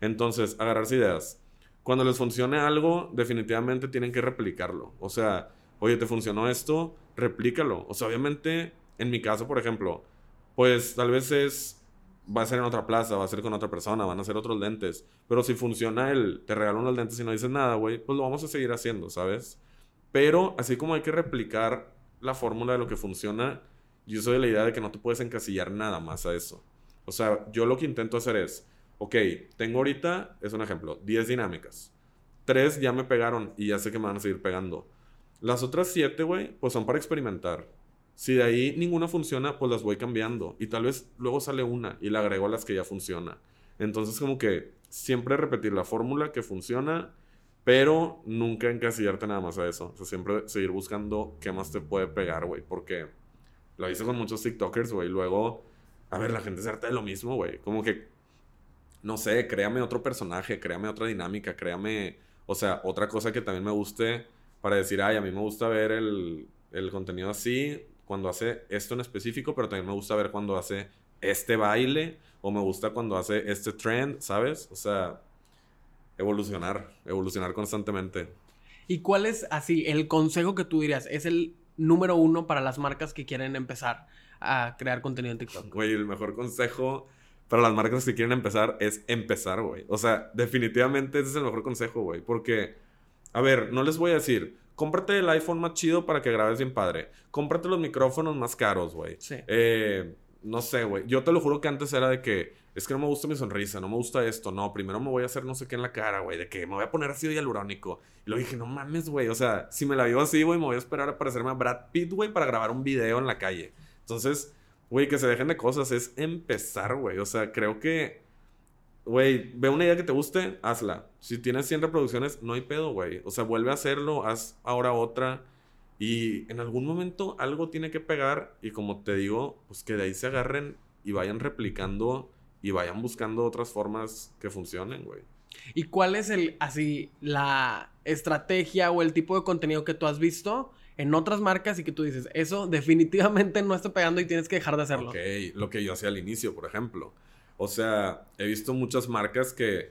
Entonces, agarrarse ideas. Cuando les funcione algo, definitivamente tienen que replicarlo. O sea, oye, ¿te funcionó esto? Replícalo. O sea, obviamente, en mi caso, por ejemplo, pues tal vez es, va a ser en otra plaza, va a ser con otra persona, van a ser otros lentes. Pero si funciona el, te regalo unos lentes y no dices nada, güey, pues lo vamos a seguir haciendo, ¿sabes? Pero así como hay que replicar la fórmula de lo que funciona, yo soy de la idea de que no te puedes encasillar nada más a eso. O sea, yo lo que intento hacer es, ok, tengo ahorita, es un ejemplo, 10 dinámicas. 3 ya me pegaron y ya sé que me van a seguir pegando. Las otras 7, güey, pues son para experimentar. Si de ahí ninguna funciona, pues las voy cambiando. Y tal vez luego sale una y le agrego a las que ya funciona. Entonces, como que siempre repetir la fórmula que funciona, pero nunca encasillarte nada más a eso. O sea, siempre seguir buscando qué más te puede pegar, güey. Porque lo hice con muchos TikTokers, güey. Luego, a ver, la gente se harta de lo mismo, güey. Como que no sé, créame otro personaje, créame otra dinámica, créame, o sea, otra cosa que también me guste para decir, ay, a mí me gusta ver el, el contenido así, cuando hace esto en específico, pero también me gusta ver cuando hace este baile, o me gusta cuando hace este trend, ¿sabes? O sea, evolucionar, evolucionar constantemente. ¿Y cuál es así el consejo que tú dirías? Es el número uno para las marcas que quieren empezar a crear contenido en TikTok. Güey, el mejor consejo para las marcas que quieren empezar es empezar, güey. O sea, definitivamente ese es el mejor consejo, güey. Porque, a ver, no les voy a decir, cómprate el iPhone más chido para que grabes bien padre. Cómprate los micrófonos más caros, güey. Sí. Eh, no sé, güey. Yo te lo juro que antes era de que es que no me gusta mi sonrisa, no me gusta esto, no, primero me voy a hacer no sé qué en la cara, güey, de que me voy a poner ácido hialurónico. Y luego dije, no mames, güey, o sea, si me la vivo así, güey, me voy a esperar a parecerme a Brad Pitt, güey, para grabar un video en la calle. Entonces, güey, que se dejen de cosas, es empezar, güey. O sea, creo que, güey, ve una idea que te guste, hazla. Si tienes 100 reproducciones, no hay pedo, güey. O sea, vuelve a hacerlo, haz ahora otra. Y en algún momento algo tiene que pegar y como te digo, pues que de ahí se agarren y vayan replicando y vayan buscando otras formas que funcionen, güey. ¿Y cuál es el, así, la estrategia o el tipo de contenido que tú has visto en otras marcas y que tú dices, eso definitivamente no está pegando y tienes que dejar de hacerlo? Ok, lo que yo hacía al inicio, por ejemplo. O sea, he visto muchas marcas que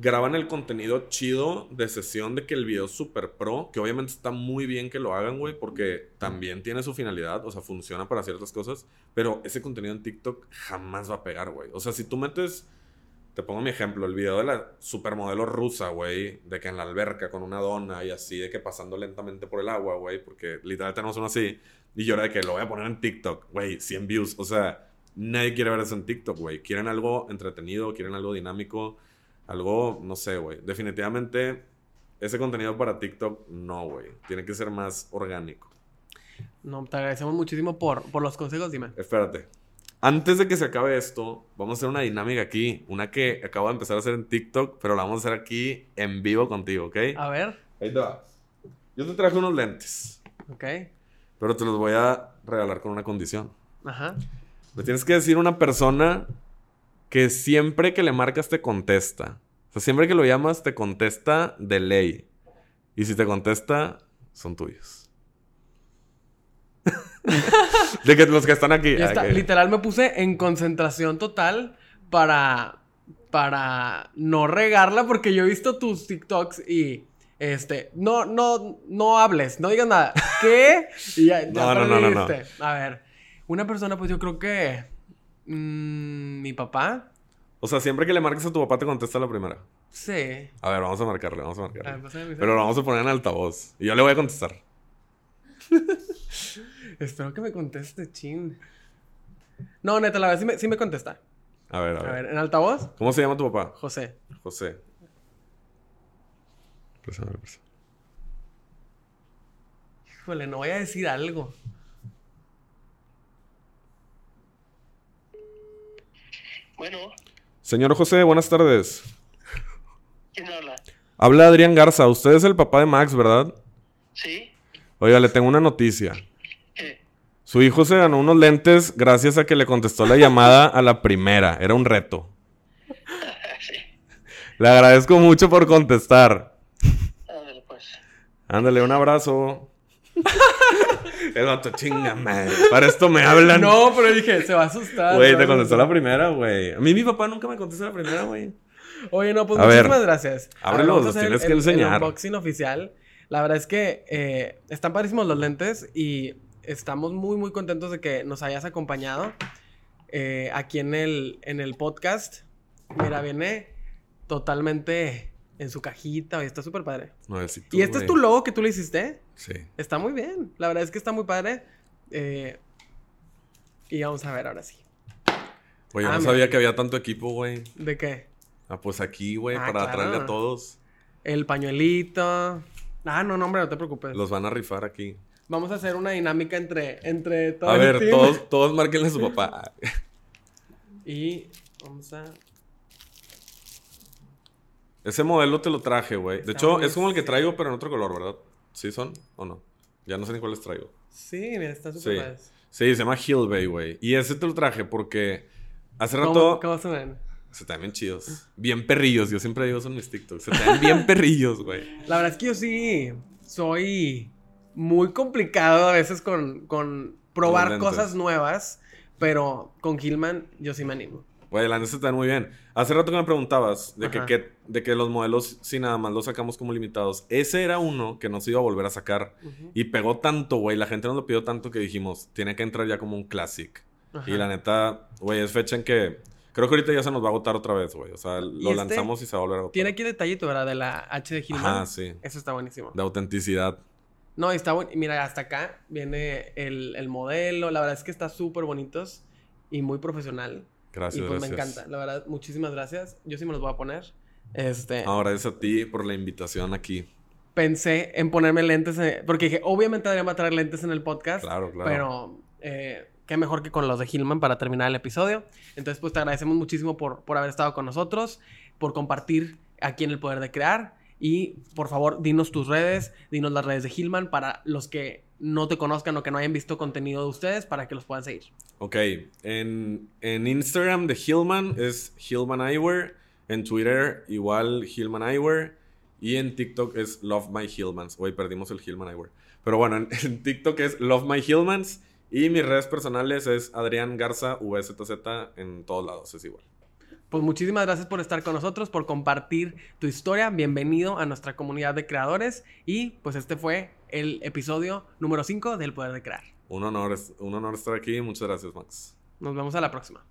graban el contenido chido de sesión de que el video es super pro, que obviamente está muy bien que lo hagan, güey, porque también tiene su finalidad, o sea, funciona para ciertas cosas, pero ese contenido en TikTok jamás va a pegar, güey. O sea, si tú metes, te pongo mi ejemplo, el video de la supermodelo rusa, güey, de que en la alberca con una dona y así, de que pasando lentamente por el agua, güey, porque literal tenemos uno así, y yo era de que lo voy a poner en TikTok, güey, 100 views, o sea, nadie quiere ver eso en TikTok, güey. Quieren algo entretenido, quieren algo dinámico algo, no sé, güey. Definitivamente, ese contenido para TikTok, no, güey. Tiene que ser más orgánico. No, te agradecemos muchísimo por, por los consejos, dime. Espérate. Antes de que se acabe esto, vamos a hacer una dinámica aquí. Una que acabo de empezar a hacer en TikTok, pero la vamos a hacer aquí en vivo contigo, ¿ok? A ver. Ahí te va. Yo te traje unos lentes. Ok. Pero te los voy a regalar con una condición. Ajá. Me tienes que decir una persona que siempre que le marcas te contesta. O sea, siempre que lo llamas te contesta de ley. Y si te contesta, son tuyos. de que los que están aquí. Ya está. Literal me puse en concentración total para para no regarla porque yo he visto tus TikToks y este, no no no hables, no digas nada. ¿Qué? Y ya, ya no, no, no, no, A ver, una persona pues yo creo que Mm, ¿Mi papá? O sea, siempre que le marques a tu papá te contesta la primera. Sí. A ver, vamos a marcarle, vamos a marcarle. Pero lo vamos a poner en altavoz. Y yo le voy a contestar. Espero que me conteste, chin. No, neta, la verdad sí me, sí me contesta. A ver, a ver. A ver, ¿en altavoz? ¿Cómo se llama tu papá? José. José. Pues a ver, pues. Híjole, no voy a decir algo. Bueno. Señor José, buenas tardes. ¿Quién habla? Habla Adrián Garza. Usted es el papá de Max, ¿verdad? Sí. Oiga, le tengo una noticia. Su hijo se ganó unos lentes gracias a que le contestó la llamada a la primera. Era un reto. sí. Le agradezco mucho por contestar. Ándale, pues. Ándale, un abrazo. El vato, chinga, madre. Para esto me hablan. No, pero dije, se va a asustar. Güey, te contestó la primera, güey. A mí mi papá nunca me contestó la primera, güey. Oye, no, pues muchísimas gracias. Ábrelo, los tienes que enseñar. El unboxing oficial. La verdad es que eh, están padrísimos los lentes y estamos muy, muy contentos de que nos hayas acompañado eh, aquí en el, en el podcast. Mira, viene totalmente en su cajita, está súper padre. ¿Y este es tu logo que tú le hiciste? Sí. Está muy bien. La verdad es que está muy padre. Eh, y vamos a ver ahora sí. Oye, ah, no sabía que había tanto equipo, güey. ¿De qué? Ah, pues aquí, güey, ah, para traerle a todos. El pañuelito. Ah, no, no, hombre, no te preocupes. Los van a rifar aquí. Vamos a hacer una dinámica entre, entre todos. A ver, todos, todos márquenle a su papá. y vamos a ese modelo te lo traje, güey. De hecho, es como el que traigo, pero en otro color, ¿verdad? ¿Sí son o no? Ya no sé ni cuáles traigo. Sí, mira, está súper sí. sí, se llama Hill Bay, güey. Y ese te lo traje porque hace rato... ¿Cómo, se ven? Se te ven bien chidos. Bien perrillos. Yo siempre digo eso en mis TikToks. Se te ven bien perrillos, güey. La verdad es que yo sí soy muy complicado a veces con, con probar cosas nuevas. Pero con Hillman yo sí me animo. Güey, la neta está muy bien. Hace rato que me preguntabas de que, de que los modelos, si nada más los sacamos como limitados. Ese era uno que nos iba a volver a sacar. Y pegó tanto, güey. La gente nos lo pidió tanto que dijimos, tiene que entrar ya como un classic. Y la neta, güey, es fecha en que. Creo que ahorita ya se nos va a agotar otra vez, güey. O sea, lo este lanzamos y se va a volver a agotar. Tiene aquí detallito, ¿verdad? De la H de Gilman. Ah, sí. Eso está buenísimo. De autenticidad. No, está bueno. Mira, hasta acá viene el, el modelo. La verdad es que está súper bonitos. y muy profesional. Gracias, y pues me gracias. encanta, la verdad, muchísimas gracias. Yo sí me los voy a poner. Este, Ahora es a ti por la invitación aquí. pensé en ponerme lentes, en- porque dije, obviamente a traer lentes en el podcast. Claro, claro. Pero eh, qué mejor que con los de Hillman para terminar el episodio. Entonces, pues te agradecemos muchísimo por, por haber estado con nosotros, por compartir aquí en el Poder de Crear. Y por favor, dinos tus redes, dinos las redes de Hillman para los que no te conozcan o que no hayan visto contenido de ustedes para que los puedan seguir. Ok, en, en Instagram de Hillman es Hillman Eyewear. En Twitter igual Hillman Eyewear. Y en TikTok es Love My Hillmans. Hoy perdimos el Hillman Eyewear. Pero bueno, en, TikTok es Love My Hillmans. Y mis redes personales es Adrián Garza VZZ. En todos lados es igual. Pues muchísimas gracias por estar con nosotros, por compartir tu historia. Bienvenido a nuestra comunidad de creadores. Y pues este fue el episodio número 5 del Poder de Crear. Un honor, un honor estar aquí. Muchas gracias, Max. Nos vemos a la próxima.